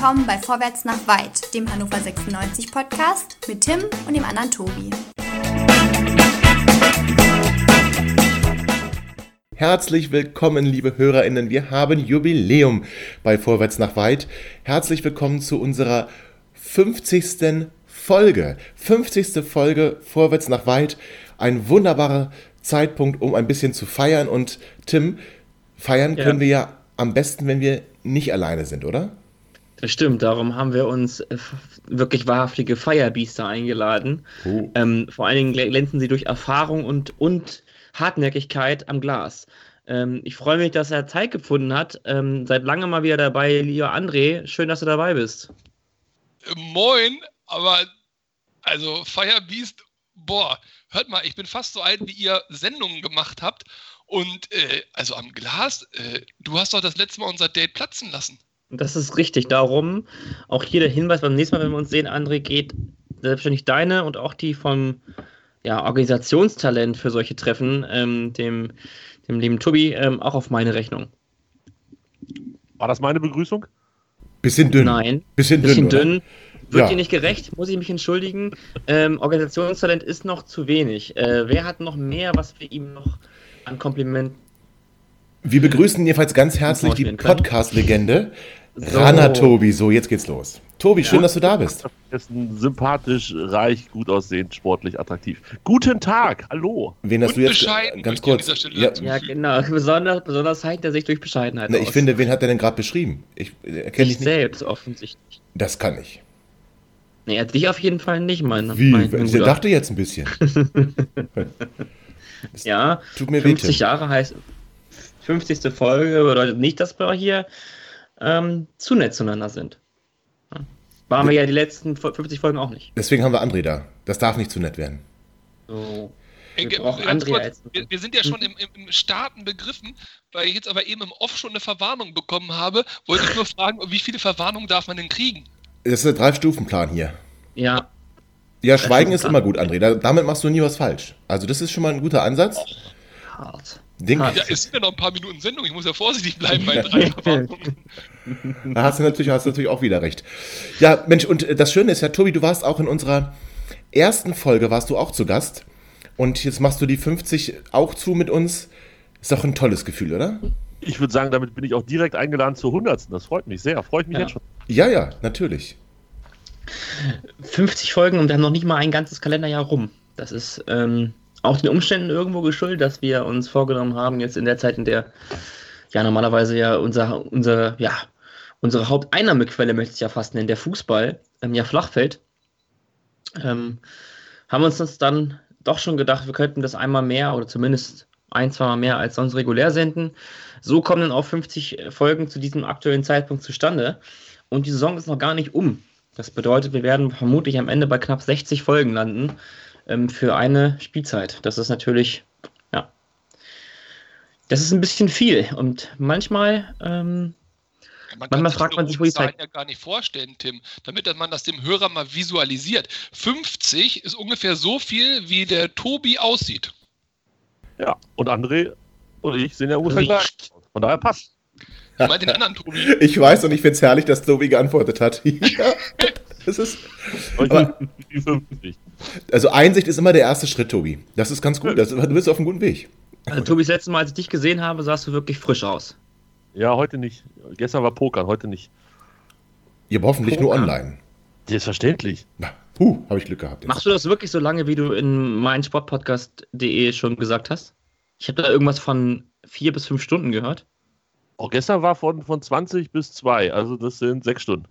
willkommen bei Vorwärts nach Weit, dem Hannover 96 Podcast mit Tim und dem anderen Tobi. Herzlich willkommen, liebe HörerInnen. Wir haben Jubiläum bei Vorwärts nach Weit. Herzlich willkommen zu unserer 50. Folge. 50. Folge Vorwärts nach Weit. Ein wunderbarer Zeitpunkt, um ein bisschen zu feiern. Und Tim, feiern Ja. können wir ja am besten, wenn wir nicht alleine sind, oder? Das stimmt, darum haben wir uns äh, wirklich wahrhaftige Feierbiester eingeladen. Oh. Ähm, vor allen Dingen glä- glänzen sie durch Erfahrung und, und Hartnäckigkeit am Glas. Ähm, ich freue mich, dass er Zeit gefunden hat. Ähm, seit langem mal wieder dabei, lieber André. Schön, dass du dabei bist. Äh, Moin, aber also Firebeast, boah, hört mal, ich bin fast so alt, wie ihr Sendungen gemacht habt. Und äh, also am Glas, äh, du hast doch das letzte Mal unser Date platzen lassen. Das ist richtig. Darum auch hier der Hinweis beim nächsten Mal, wenn wir uns sehen, André, geht selbstverständlich deine und auch die vom ja, Organisationstalent für solche Treffen, ähm, dem, dem lieben Tobi, ähm, auch auf meine Rechnung. War das meine Begrüßung? Bisschen dünn. Nein, Bisschen, bisschen dünn. dünn. Wird Ja. dir nicht gerecht, muss ich mich entschuldigen. Ähm, Organisationstalent ist noch zu wenig. Äh, wer hat noch mehr, was wir ihm noch an Kompliment. Wir begrüßen jedenfalls ganz herzlich die. Podcast-Legende So. Rana Tobi. So, jetzt geht's los. Tobi, schön, Ja. dass du da bist. Ist ein sympathisch, reich, gut aussehend, sportlich attraktiv. Guten Tag, hallo. Wen hast Und du jetzt bescheiden, ganz kurz? dieser Stelle Ja, Ja, genau. Besonders, besonders zeigt er sich durch Bescheidenheit na, aus. ich finde, wen hat er denn gerade beschrieben? Ich äh, erkenne sich dich nicht. selbst offensichtlich. Das kann ich. Nee, er dich auf jeden Fall nicht, mein, Wie? mein, mein ich dachte jetzt ein bisschen. Ja, Tut mir weh, 50 Tim. Jahre heißt 50. Folge bedeutet nicht, dass wir hier ähm, zu nett zueinander sind. Waren wir ja die letzten 50 Folgen auch nicht. Deswegen haben wir André da. Das darf nicht zu nett werden. So. Wir kurz, wir, wir sind ja schon im, im, Starten begriffen, weil ich jetzt aber eben im Off schon eine Verwarnung bekommen habe. Wollte ich nur fragen, wie viele Verwarnungen darf man denn kriegen? Das ist der Drei-Stufen-Plan hier. Ja, Ja, Schweigen ist immer gut, André. Da, damit machst du nie was falsch. Also, das ist schon mal ein guter Ansatz. hart. Hart. Ja, es sind ja noch ein paar Minuten Sendung, ich muss ja vorsichtig bleiben bei drei. Da hast du, natürlich, hast du natürlich auch wieder recht. Ja, Mensch, und äh, das Schöne ist ja, Tobi, du warst auch in unserer ersten Folge, warst du auch zu Gast. Und jetzt machst du die 50 auch zu mit uns. Ist doch ein tolles Gefühl, oder? Ich würde sagen, damit bin ich auch direkt eingeladen zur 100. Das freut mich sehr. Freue ich mich Ja. jetzt schon. Ja, ja, natürlich. 50 Folgen und wir haben noch nicht mal ein ganzes Kalenderjahr rum. Das ist ähm, auch den Umständen irgendwo geschuldet, dass wir uns vorgenommen haben, jetzt in der Zeit, in der ja normalerweise ja unser, unser, ja, unsere Haupteinnahmequelle, möchte ich ja fast nennen, der Fußball, ähm, ja flach ähm, haben wir uns dann doch schon gedacht, wir könnten das einmal mehr oder zumindest ein, zwei Mal mehr als sonst regulär senden. So kommen dann auch 50 Folgen zu diesem aktuellen Zeitpunkt zustande. Und die Saison ist noch gar nicht um. Das bedeutet, wir werden vermutlich am Ende bei knapp 60 Folgen landen ähm, für eine Spielzeit. Das ist natürlich, ja, das ist ein bisschen viel. Und manchmal, ähm, Man Manchmal sich fragt man sich, wo die Zahlen Zeit- ja gar nicht vorstellen, Tim, damit man das dem Hörer mal visualisiert. 50 ist ungefähr so viel, wie der Tobi aussieht. Ja, und André und ich sehen ja ungefähr gleich. aus. Von daher passt. Ich meine den anderen Tobi. Ich weiß und ich finde es herrlich, dass Tobi geantwortet hat. ja, das ist, Aber- die 50. also Einsicht ist immer der erste Schritt, Tobi. Das ist ganz gut. Das, du bist auf einem guten Weg. also Tobi, das letzte Mal, als ich dich gesehen habe, sahst du wirklich frisch aus. Ja, heute nicht. Gestern war Pokern, heute nicht. Ja, aber hoffentlich nur Poker. online. Selbstverständlich. Na, Puh, habe ich Glück gehabt. Jetzt. Machst du das wirklich so lange, wie du in meinsportpodcast.de schon gesagt hast? Ich habe da irgendwas von vier bis fünf Stunden gehört. Auch gestern war von, von 20 bis 2, also das sind sechs Stunden.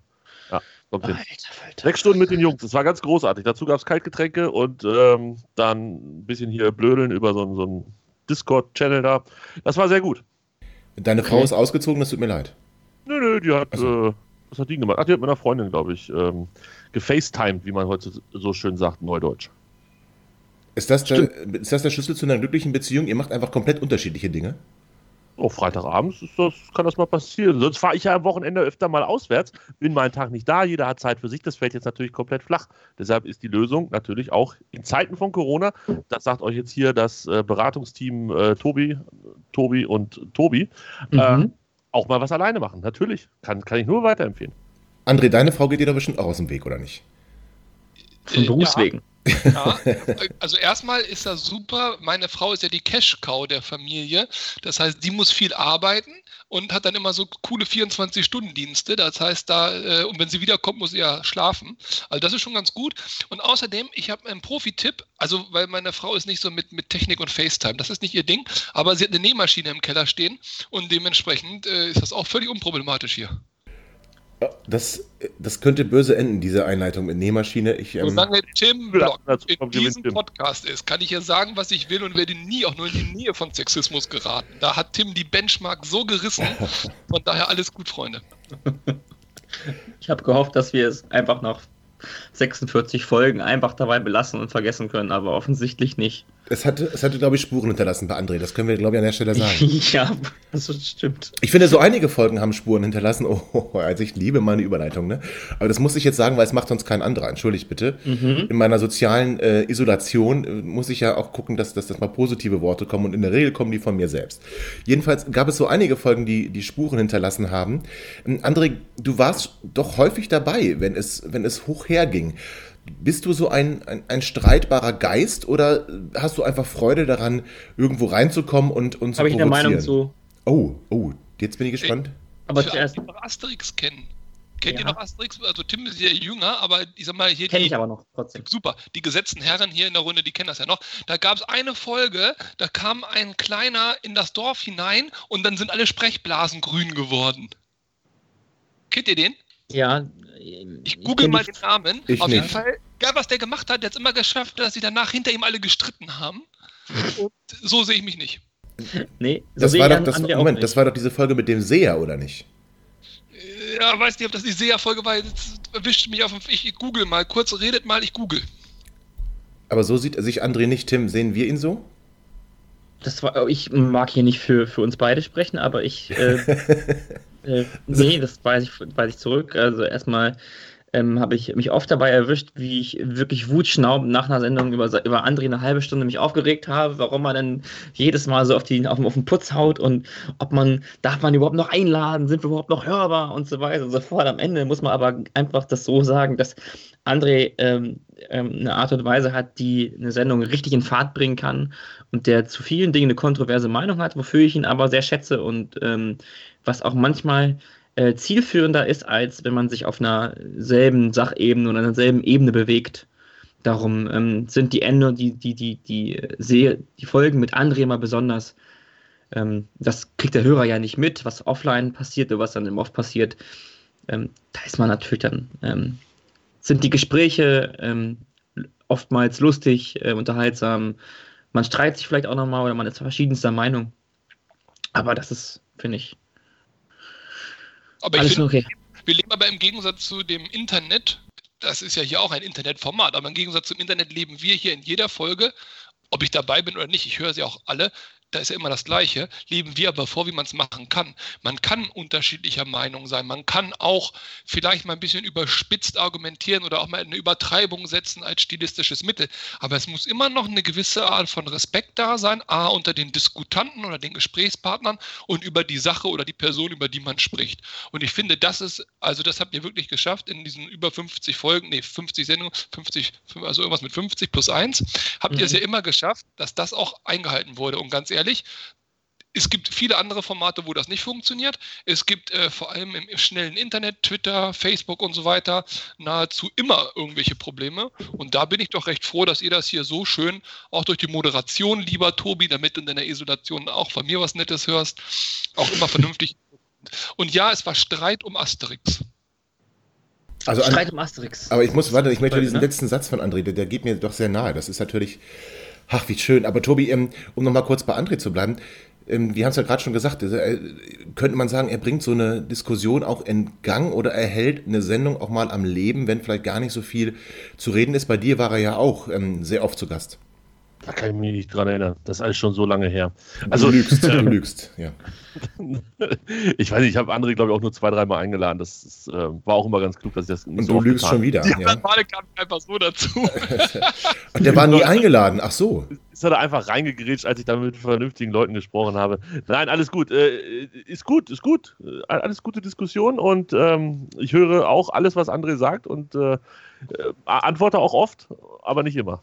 Kommt hin. Alter, Sechs Stunden mit den Jungs, das war ganz großartig. Dazu gab es Kaltgetränke und ähm, dann ein bisschen hier blödeln über so, einen- so einen Discord-Channel da. Das war sehr gut. Deine Frau Okay. ist ausgezogen, das tut mir leid. Nö, nö, die hat, Also. äh, was hat die gemacht? Ach, die hat mit einer Freundin, glaube ich, ähm, gefacetimed, wie man heute so schön sagt, Neudeutsch. Ist das, der, ist das der Schlüssel zu einer glücklichen Beziehung? Ihr macht einfach komplett unterschiedliche Dinge. Oh, Freitagabends ist das, kann das mal passieren. Sonst fahre ich ja am Wochenende öfter mal auswärts, bin mal einen Tag nicht da, jeder hat Zeit für sich, das fällt jetzt natürlich komplett flach. Deshalb ist die Lösung natürlich auch in Zeiten von Corona, das sagt euch jetzt hier das äh, Beratungsteam äh, Tobi, Tobi und Tobi, Mhm. äh, auch mal was alleine machen. Natürlich, kann, kann ich nur weiterempfehlen. André, deine Frau geht dir da bestimmt auch aus dem Weg, oder nicht? Von Äh, Berufswegen. Ja, also erstmal ist das super. Meine Frau ist ja die Cash-Cow der Familie. Das heißt, die muss viel arbeiten und hat dann immer so coole 24-Stunden-Dienste. Das heißt, da, äh, und wenn sie wiederkommt, muss sie ja schlafen. Also das ist schon ganz gut. Und außerdem, ich habe einen Profi-Tipp, also weil meine Frau ist nicht so mit, mit Technik und FaceTime. Das ist nicht ihr Ding, aber sie hat eine Nähmaschine im Keller stehen und dementsprechend äh, ist das auch völlig unproblematisch hier. Das, das könnte böse enden, diese Einleitung mit Nähmaschine. Ich, ähm, Solange Tim Block in diesem. Podcast ist, kann ich ja sagen, was ich will und werde nie auch nur in die Nähe von Sexismus geraten. Da hat Tim die Benchmark so gerissen. Von daher alles gut, Freunde. Ich habe gehofft, dass wir es einfach nach 46 Folgen einfach dabei belassen und vergessen können, aber offensichtlich nicht. Es hatte, es hatte glaube ich, Spuren hinterlassen bei André. Das können wir, glaube ich, an der Stelle sagen. ja, das stimmt. Ich finde, so einige Folgen haben Spuren hinterlassen. Oh, also ich liebe meine Überleitung, ne? Aber das muss ich jetzt sagen, weil es macht sonst kein anderer. Entschuldigt bitte. In meiner sozialen äh, Isolation äh, muss ich ja auch gucken, dass, dass das mal positive Worte kommen und in der Regel kommen die von mir selbst. Jedenfalls gab es so einige Folgen, die, die Spuren hinterlassen haben. Ähm, André, du warst doch häufig dabei, wenn es, wenn es hoch herging. Bist du so ein, ein, ein streitbarer Geist oder hast du einfach Freude daran, irgendwo reinzukommen und, und zu Habe ich eine Meinung zu. Oh, oh, jetzt bin ich gespannt. Aber Für zuerst noch Asterix kennen. Kennt Ja. ihr noch Asterix? Also Tim ist ja jünger, aber ich sag mal hier kenne die, ich aber noch trotzdem. super, die gesetzten Herren hier in der Runde, die kennen das ja noch. Da gab es eine Folge, da kam ein Kleiner in das Dorf hinein und dann sind alle Sprechblasen grün geworden. Kennt ihr den? Ja, Ich google kenn mal den Namen. Ich Auf jeden nicht. Fall, egal was der gemacht hat, der hat es immer geschafft, dass sie danach hinter ihm alle gestritten haben. Und so sehe ich mich nicht. Nee, so Das sehe war ich doch, das, Moment, nicht. das war doch diese Folge mit dem Seher, oder nicht? Ja, weiß nicht, ob das die Seher-Folge war. Jetzt erwischt mich auf dem. Ich google mal kurz, redet mal, ich google. Aber so sieht sich André nicht, Tim. Sehen wir ihn so? Das war, ich mag hier nicht für, für uns beide sprechen, aber ich. Äh, äh, nee, das weiß ich, weiß ich zurück. Also erstmal ähm, habe ich mich oft dabei erwischt, wie ich wirklich wutschnaubend nach einer Sendung über, über André eine halbe Stunde mich aufgeregt habe, warum man dann jedes Mal so auf, die, auf, den- auf den Putz haut und ob man, darf man überhaupt noch einladen, sind wir überhaupt noch hörbar und so weiter und so fort. Am Ende muss man aber einfach das so sagen, dass André ähm, ähm, eine Art und Weise hat, die eine Sendung richtig in Fahrt bringen kann und der zu vielen Dingen eine kontroverse Meinung hat, wofür ich ihn aber sehr schätze und ähm, was auch manchmal äh, zielführender ist, als wenn man sich auf einer selben Sachebene oder einer selben Ebene bewegt. Darum ähm, sind die Ende, die, die, die, die, Serie, die Folgen mit André immer besonders. Ähm, das kriegt der Hörer ja nicht mit, was offline passiert oder was dann im Off passiert. Ähm, da ist man natürlich dann, ähm, sind die Gespräche ähm, oftmals lustig, äh, unterhaltsam. Man streitet sich vielleicht auch nochmal oder man ist verschiedenster Meinung. Aber das ist, finde ich, Aber ich alles finde, okay. wir leben aber im Gegensatz zu dem Internet, das ist ja hier auch ein Internetformat, aber im Gegensatz zum Internet leben wir hier in jeder Folge, ob ich dabei bin oder nicht, ich höre sie auch alle, da ist ja immer das Gleiche, leben wir aber vor, wie man es machen kann. Man kann unterschiedlicher Meinung sein, man kann auch vielleicht mal ein bisschen überspitzt argumentieren oder auch mal eine Übertreibung setzen als stilistisches Mittel, aber es muss immer noch eine gewisse Art von Respekt da sein, a, unter den Diskutanten oder den Gesprächspartnern und über die Sache oder die Person, über die man spricht. Und ich finde, das ist, also das habt ihr wirklich geschafft in diesen über 50 Folgen, nee, 50 Sendungen, 50, also irgendwas mit 50 plus 1, habt ihr es Mhm. ja immer geschafft, dass das auch eingehalten wurde. Und ganz ehrlich, es gibt viele andere Formate, wo das nicht funktioniert. Es gibt äh, vor allem im schnellen Internet, Twitter, Facebook und so weiter nahezu immer irgendwelche Probleme. Und da bin ich doch recht froh, dass ihr das hier so schön auch durch die Moderation, lieber Tobi, damit du in deiner Isolation auch von mir was Nettes hörst, auch immer vernünftig. Und ja, es war Streit um Asterix. Also Streit um Asterix. aber ich muss, warte, ich möchte diesen ne? letzten Satz von André, der, der geht mir doch sehr nahe. Das ist natürlich, ach, wie schön. Aber Tobi, ähm, um nochmal kurz bei André zu bleiben, ähm, wir haben es ja gerade schon gesagt, äh, könnte man sagen, er bringt so eine Diskussion auch in Gang oder er hält eine Sendung auch mal am Leben, wenn vielleicht gar nicht so viel zu reden ist. Bei dir war er ja auch ähm, sehr oft zu Gast. Da kann ich mich nicht dran erinnern. Das ist alles schon so lange her. Du Also, lügst, du lügst, ja. ich weiß nicht, ich habe André, glaube ich, auch nur zwei, dreimal eingeladen. Das ist, äh, war auch immer ganz klug, dass ich das nicht Und so du oft lügst getan schon wieder. Die Ja. Male kamen einfach so dazu. Und der war nie eingeladen, ach so. ist er da einfach reingegrätscht, als ich da mit vernünftigen Leuten gesprochen habe. Nein, alles gut. Äh, ist gut, ist gut. Äh, alles gute Diskussion und ähm, ich höre auch alles, was André sagt und äh, äh antworte auch oft, aber nicht immer.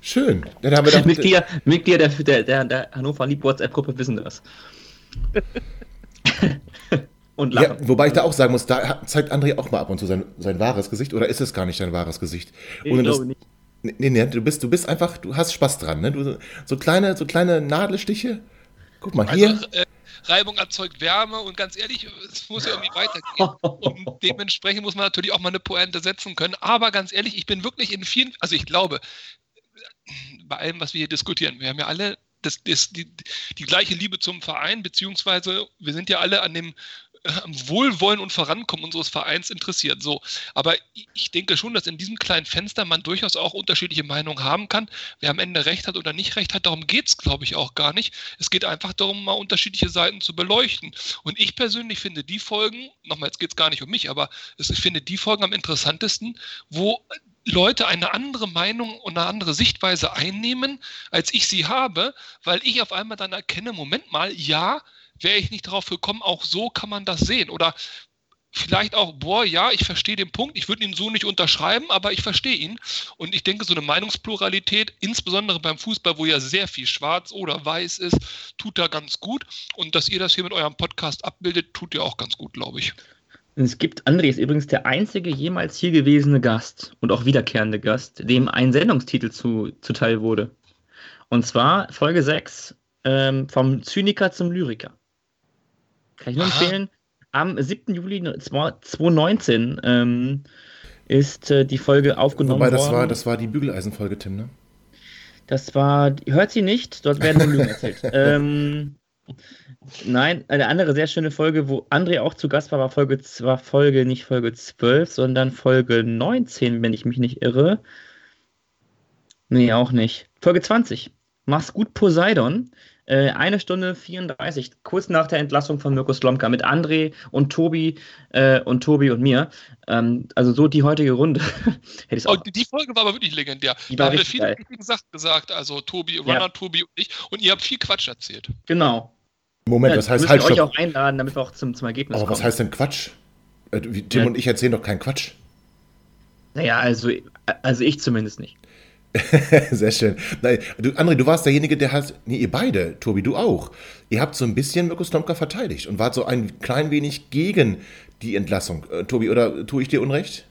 Schön. Dann haben wir doch Mitglieder, Mitglieder der, der, der Hannover Lieb WhatsApp-Gruppe wissen das. und lachen. Ja, wobei ich da auch sagen muss, da zeigt André auch mal ab und zu sein, sein wahres Gesicht oder ist es gar nicht dein wahres Gesicht? Ich Ohne glaube das, nicht. Nee, nee, du bist, du bist einfach, du hast Spaß dran, ne? Du, so kleine, so kleine Nadelstiche. Guck mal, hier. Also, äh, Reibung erzeugt Wärme und ganz ehrlich, es muss ja irgendwie weitergehen. Und dementsprechend muss man natürlich auch mal eine Pointe setzen können. Aber ganz ehrlich, ich bin wirklich in vielen, also ich glaube, bei allem, was wir hier diskutieren, wir haben ja alle das, das, die, die gleiche Liebe zum Verein, beziehungsweise wir sind ja alle an dem Wohlwollen und Vorankommen unseres Vereins interessiert. So, aber ich denke schon, dass in diesem kleinen Fenster man durchaus auch unterschiedliche Meinungen haben kann. Wer am Ende recht hat oder nicht recht hat, darum geht es, glaube ich, auch gar nicht. Es geht einfach darum, mal unterschiedliche Seiten zu beleuchten. Und ich persönlich finde die Folgen, nochmal, jetzt geht es gar nicht um mich, aber ich finde die Folgen am interessantesten, wo Leute eine andere Meinung und eine andere Sichtweise einnehmen, als ich sie habe, weil ich auf einmal dann erkenne, Moment mal, ja, wäre ich nicht darauf gekommen, auch so kann man das sehen. Oder vielleicht auch, boah, ja, ich verstehe den Punkt, ich würde ihn so nicht unterschreiben, aber ich verstehe ihn. Und ich denke, so eine Meinungspluralität, insbesondere beim Fußball, wo ja sehr viel schwarz oder weiß ist, tut da ganz gut. Und dass ihr das hier mit eurem Podcast abbildet, tut ja auch ganz gut, glaube ich. Es gibt, André ist übrigens der einzige jemals hier gewesene Gast und auch wiederkehrende Gast, dem ein Sendungstitel zu, zuteil wurde. Und zwar Folge 6, ähm, vom Zyniker zum Lyriker. Kann ich nur Aha. empfehlen. Am 7. Juli 2019 ähm, ist äh, die Folge aufgenommen Wobei, das worden. War, das war die Bügeleisenfolge, Tim, ne? Das war, hört sie nicht, dort werden nur Lügen erzählt. ähm, nein, eine andere sehr schöne Folge, wo André auch zu Gast war, war Folge, war Folge, nicht Folge 12, sondern Folge 19, wenn ich mich nicht irre. Nee, auch nicht. Folge 20. Mach's gut, Poseidon. Äh, eine Stunde 34, kurz nach der Entlassung von Mirko Slomka mit André und Tobi äh, und Tobi und mir. Ähm, also so die heutige Runde. oh, die Folge war aber wirklich legendär. Die da haben wir viele wichtige Sachen gesagt, also Tobi, Runner, ja. Tobi und ich. Und ihr habt viel Quatsch erzählt. Genau. Moment, ja, das heißt halt. Wir euch auch einladen, damit wir auch zum, zum Ergebnis aber kommen. Aber was heißt denn Quatsch? Äh, Tim ja. und ich erzählen doch keinen Quatsch. Naja, also, also ich zumindest nicht. Sehr schön. Nein, du, André, du warst derjenige, der hat, nee, ihr beide, Tobi, du auch. Ihr habt so ein bisschen Mirko Slomka verteidigt und wart so ein klein wenig gegen die Entlassung. Äh, Tobi, oder tue ich dir Unrecht?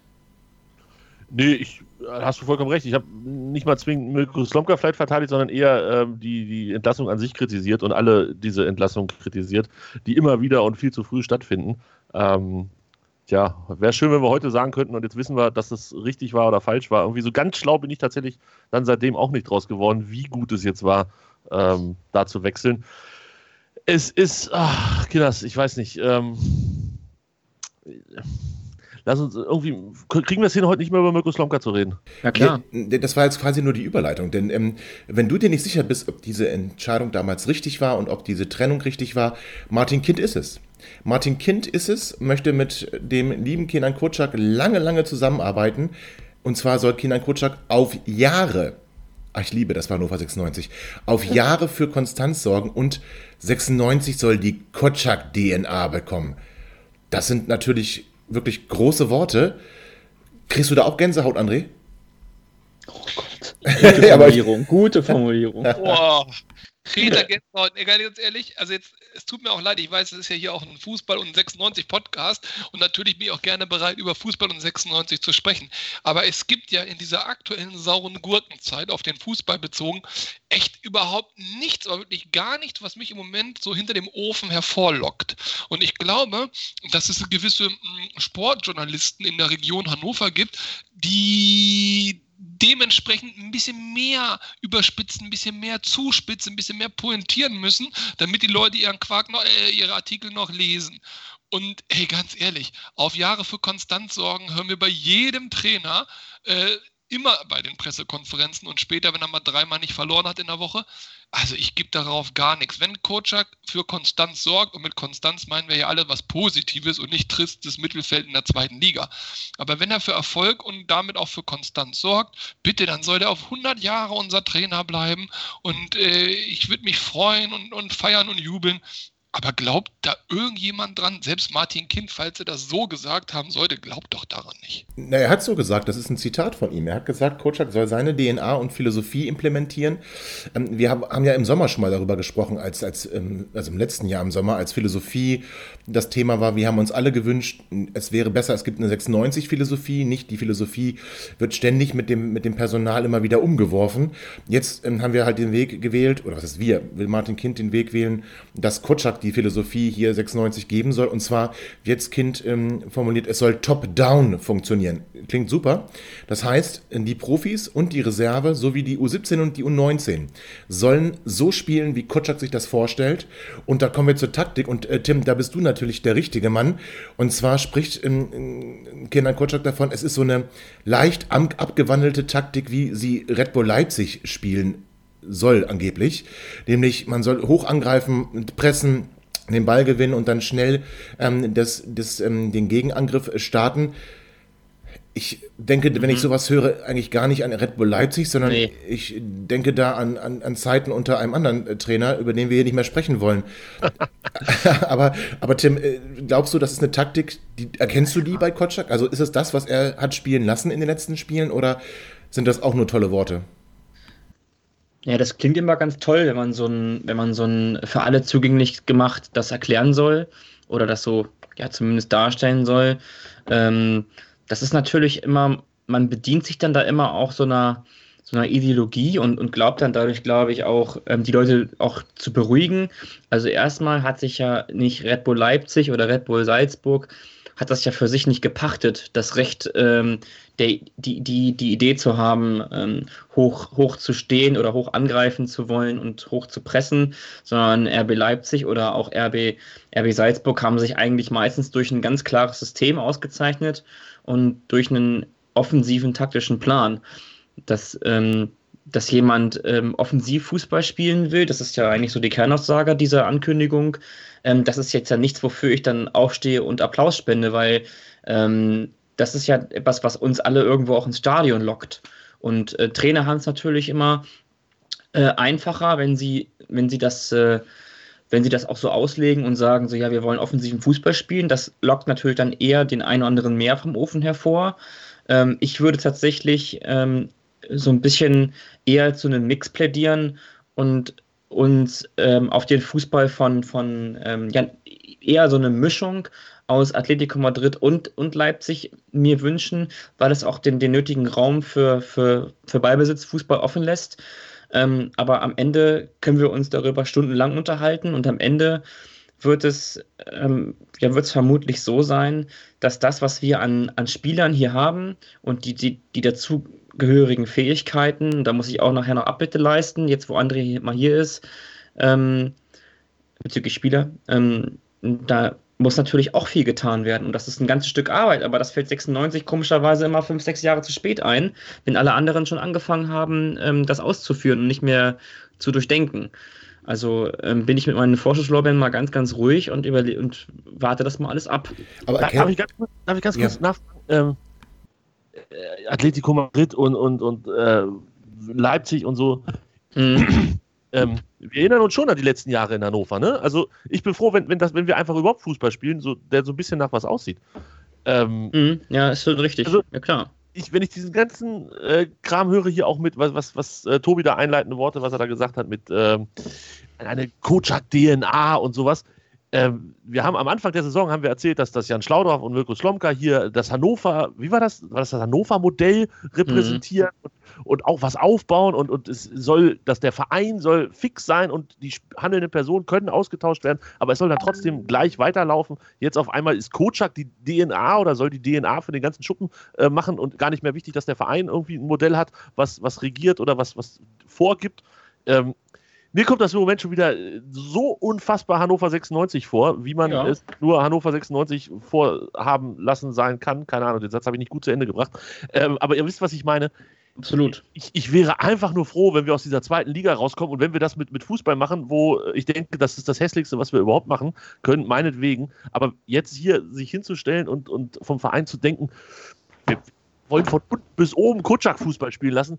Nee, ich, hast du vollkommen recht. Ich habe nicht mal zwingend Mirko Slomka vielleicht verteidigt, sondern eher ähm, die, die Entlassung an sich kritisiert und alle diese Entlassung kritisiert, die immer wieder und viel zu früh stattfinden. Ähm, Tja, wäre schön, wenn wir heute sagen könnten und jetzt wissen wir, dass es richtig war oder falsch war. Irgendwie so ganz schlau bin ich tatsächlich dann seitdem auch nicht draus geworden, wie gut es jetzt war, ähm, da zu wechseln. Es ist, ach, Kinders, ich weiß nicht. Ähm, lass uns irgendwie, kriegen wir es hin, heute nicht mehr über Mirko Slomka zu reden? Ja, klar. Das war jetzt quasi nur die Überleitung, denn ähm, wenn du dir nicht sicher bist, ob diese Entscheidung damals richtig war und ob diese Trennung richtig war, Martin Kind ist es. Martin Kind ist es, möchte mit dem lieben Kenan Kutschak lange, lange zusammenarbeiten. Und zwar soll Kenan Kutschak auf Jahre, ach, ich liebe das war Hannover 96, auf Jahre für Konstanz sorgen und 96 soll die Kutschak-DNA bekommen. Das sind natürlich wirklich große Worte. Kriegst du da auch Gänsehaut, André? Oh Gott. Gute Formulierung, gute Formulierung. Boah. Kreta Gänsehaut, ganz ehrlich, also jetzt, es tut mir auch leid, ich weiß, es ist ja hier auch ein Fußball- und 96-Podcast und natürlich bin ich auch gerne bereit, über Fußball und 96 zu sprechen. Aber es gibt ja in dieser aktuellen sauren Gurkenzeit, auf den Fußball bezogen, echt überhaupt nichts, aber wirklich gar nichts, was mich im Moment so hinter dem Ofen hervorlockt. Und ich glaube, dass es gewisse mm, Sportjournalisten in der Region Hannover gibt, die dementsprechend ein bisschen mehr überspitzen, ein bisschen mehr zuspitzen, ein bisschen mehr pointieren müssen, damit die Leute ihren Quark noch, äh, ihre Artikel noch lesen. Und hey, ganz ehrlich, auf Jahre für Konstanz sorgen hören wir bei jedem Trainer. Äh, immer bei den Pressekonferenzen und später, wenn er mal dreimal nicht verloren hat in der Woche. Also ich gebe darauf gar nichts. Wenn Kocak für Konstanz sorgt, und mit Konstanz meinen wir ja alle was Positives und nicht tristes Mittelfeld in der zweiten Liga. Aber wenn er für Erfolg und damit auch für Konstanz sorgt, bitte, dann soll er auf 100 Jahre unser Trainer bleiben und äh, ich würde mich freuen und, und feiern und jubeln. Aber glaubt da irgendjemand dran, selbst Martin Kind, falls er das so gesagt haben sollte, glaubt doch daran nicht. Na, er hat so gesagt, das ist ein Zitat von ihm. Er hat gesagt, Kocak soll seine DNA und Philosophie implementieren. Ähm, wir haben, ja im Sommer schon mal darüber gesprochen, als, als, ähm, also im letzten Jahr im Sommer, als Philosophie das Thema war. Wir haben uns alle gewünscht, es wäre besser, es gibt eine 96-Philosophie, nicht die Philosophie wird ständig mit dem, mit dem Personal immer wieder umgeworfen. Jetzt ähm, haben wir halt den Weg gewählt, oder was ist wir, will Martin Kind den Weg wählen, dass Kocak die Philosophie hier 96 geben soll. Und zwar, jetzt Kind ähm, formuliert, es soll top-down funktionieren. Klingt super. Das heißt, die Profis und die Reserve sowie die U17 und die U19 sollen so spielen, wie Kotschak sich das vorstellt. Und da kommen wir zur Taktik. Und äh, Tim, da bist du natürlich der richtige Mann. Und zwar spricht ähm, Kenan Kotschak davon, es ist so eine leicht abgewandelte Taktik, wie sie Red Bull Leipzig spielen soll angeblich. Nämlich, man soll hoch angreifen, pressen, den Ball gewinnen und dann schnell ähm, das, das, ähm, den Gegenangriff starten. Ich denke, wenn ich mhm. sowas höre, eigentlich gar nicht an Red Bull Leipzig, sondern nee. ich denke da an, an, an Zeiten unter einem anderen äh, Trainer, über den wir hier nicht mehr sprechen wollen. aber, aber Tim, äh, glaubst du, das ist eine Taktik, die, erkennst du die bei Kotschak? Also ist es das, was er hat spielen lassen in den letzten Spielen oder sind das auch nur tolle Worte? Ja, das klingt immer ganz toll, wenn man so ein, wenn man so ein für alle zugänglich gemacht das erklären soll oder das so ja zumindest darstellen soll. Ähm, das ist natürlich immer, man bedient sich dann da immer auch so einer so einer Ideologie und, und glaubt dann dadurch, glaube ich, auch ähm, die Leute auch zu beruhigen. Also erstmal hat sich ja nicht Red Bull Leipzig oder Red Bull Salzburg hat das ja für sich nicht gepachtet, das Recht, ähm, der, die, die, die Idee zu haben, ähm, hoch, hoch zu stehen oder hoch angreifen zu wollen und hoch zu pressen, sondern RB Leipzig oder auch RB, RB Salzburg haben sich eigentlich meistens durch ein ganz klares System ausgezeichnet und durch einen offensiven taktischen Plan. Das, ähm, dass jemand ähm, offensiv Fußball spielen will, das ist ja eigentlich so die Kernaussage dieser Ankündigung, ähm, das ist jetzt ja nichts, wofür ich dann aufstehe und Applaus spende, weil ähm, das ist ja etwas, was uns alle irgendwo auch ins Stadion lockt. Und äh, Trainer haben es natürlich immer äh, einfacher, wenn sie, wenn sie das, äh, wenn sie das auch so auslegen und sagen, so ja, wir wollen offensiven Fußball spielen. Das lockt natürlich dann eher den einen oder anderen mehr vom Ofen hervor. Ähm, ich würde tatsächlich ähm, so ein bisschen eher zu einem Mix plädieren und uns ähm, auf den Fußball von, von ähm, ja, eher so eine Mischung aus Atletico Madrid und, und Leipzig mir wünschen, weil es auch den, den nötigen Raum für, für, für Ballbesitz, Fußball offen lässt. Ähm, aber am Ende können wir uns darüber stundenlang unterhalten und am Ende wird es, ähm, ja, wird vermutlich so sein, dass das, was wir an, an Spielern hier haben und die, die, die dazu gehörigen Fähigkeiten. Da muss ich auch nachher noch Abbitte leisten, jetzt wo André mal hier ist, ähm, bezüglich Spieler. Ähm, da muss natürlich auch viel getan werden und das ist ein ganzes Stück Arbeit, aber das fällt 96 komischerweise immer fünf, sechs Jahre zu spät ein, wenn alle anderen schon angefangen haben, ähm, das auszuführen und nicht mehr zu durchdenken. Also ähm, bin ich mit meinen Vorschusslorbeeren mal ganz, ganz ruhig und, und warte das mal alles ab. Aber darf, ich ganz, darf ich ganz kurz ja. nachfragen? Ähm, äh, Atletico Madrid und, und, und äh, Leipzig und so. Mhm. Ähm, wir erinnern uns schon an die letzten Jahre in Hannover, ne? Also ich bin froh, wenn, wenn, das, wenn wir einfach überhaupt Fußball spielen, so, der so ein bisschen nach was aussieht. Ähm, mhm. Ja, ist schon richtig. Also, ja, klar. Ich, wenn ich diesen ganzen äh, Kram höre hier auch mit, was, was, was äh, Tobi da einleitende Worte, was er da gesagt hat, mit ähm, eine Kocak-DNA und sowas, ähm, wir haben am Anfang der Saison haben wir erzählt, dass das Jan Schlaudorf und Mirko Slomka hier das Hannover, wie war das, war das das Hannover-Modell repräsentieren mhm. und, und, auch was aufbauen und, und es soll, dass der Verein soll fix sein und die handelnden Personen können ausgetauscht werden, aber es soll dann trotzdem gleich weiterlaufen. Jetzt auf einmal ist Kocak die DNA oder soll die DNA für den ganzen Schuppen äh, machen und gar nicht mehr wichtig, dass der Verein irgendwie ein Modell hat, was, was regiert oder was, was vorgibt. Ähm, mir kommt das im Moment schon wieder so unfassbar Hannover 96 vor, wie man Ja. es nur Hannover 96 vorhaben lassen sein kann. Keine Ahnung, den Satz habe ich nicht gut zu Ende gebracht. Ähm, aber ihr wisst, was ich meine. Absolut. Ich, ich wäre einfach nur froh, wenn wir aus dieser zweiten Liga rauskommen und wenn wir das mit, mit Fußball machen, wo ich denke, das ist das Hässlichste, was wir überhaupt machen können, meinetwegen. Aber jetzt hier sich hinzustellen und, und vom Verein zu denken, wir wollen von unten bis oben Kutschak-Fußball spielen lassen.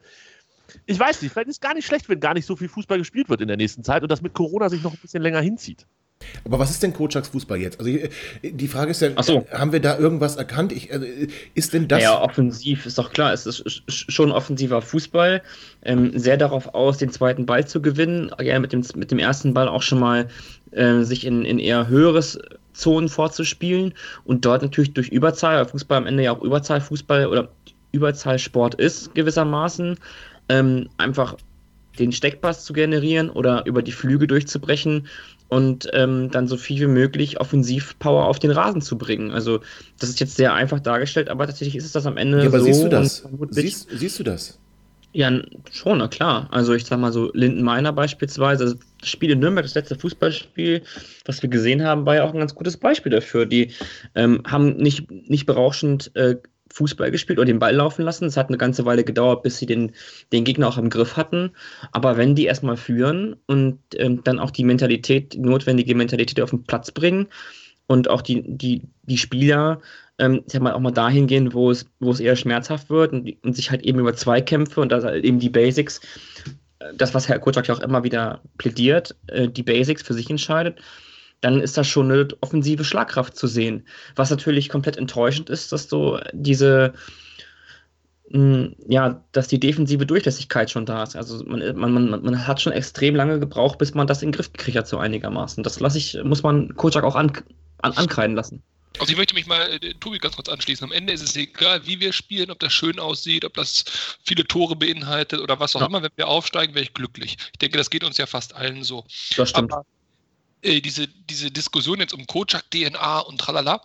Ich weiß nicht, vielleicht ist gar nicht schlecht, wenn gar nicht so viel Fußball gespielt wird in der nächsten Zeit und das mit Corona sich noch ein bisschen länger hinzieht. Aber was ist denn Kotschaks Fußball jetzt? Also äh, die Frage ist ja, so. haben wir da irgendwas erkannt? Ich, äh, ist denn das... Ja, offensiv ist doch klar, es ist sch- sch- schon offensiver Fußball, ähm, sehr darauf aus, den zweiten Ball zu gewinnen, ja, mit dem, mit dem ersten Ball auch schon mal ähm, sich in, in eher höheres Zonen vorzuspielen und dort natürlich durch Überzahl, weil Fußball am Ende ja auch Überzahlfußball oder Überzahlsport ist gewissermaßen, ähm, einfach den Steckpass zu generieren oder über die Flüge durchzubrechen und ähm, dann so viel wie möglich Offensivpower auf den Rasen zu bringen. Also das ist jetzt sehr einfach dargestellt, aber tatsächlich ist es das am Ende ja, aber so. siehst du das? Siehst, siehst du das? ja, schon, na klar. Also ich sag mal so, Linden Meiner beispielsweise, also das Spiel in Nürnberg, das letzte Fußballspiel, was wir gesehen haben, war ja auch ein ganz gutes Beispiel dafür. Die ähm, haben nicht, nicht berauschend äh, Fußball gespielt oder den Ball laufen lassen. Es hat eine ganze Weile gedauert, bis sie den, den Gegner auch im Griff hatten. Aber wenn die erstmal führen und ähm, dann auch die Mentalität, notwendige Mentalität auf den Platz bringen und auch die, die, die Spieler ähm, auch mal dahin gehen, wo es, wo es eher schmerzhaft wird und, und sich halt eben über Zweikämpfe und das halt eben die Basics, äh, das, was Herr Kutschak ja auch immer wieder plädiert, äh, die Basics für sich entscheidet, dann ist da schon eine offensive Schlagkraft zu sehen. Was natürlich komplett enttäuschend ist, dass du diese, mh, ja, dass die defensive Durchlässigkeit schon da ist. Also man, man, man, man hat schon extrem lange gebraucht, bis man das in den Griff gekriegt hat, so einigermaßen. Das lasse ich, muss man Kutschak auch an, an, ankreiden lassen. Also ich möchte mich mal äh, Tobi ganz kurz anschließen. Am Ende ist es egal, wie wir spielen, ob das schön aussieht, ob das viele Tore beinhaltet oder was auch Ja. immer. Wenn wir aufsteigen, wäre ich glücklich. Ich denke, das geht uns ja fast allen so. Das stimmt. Aber äh, diese, diese Diskussion jetzt um Kojak, DNA und tralala,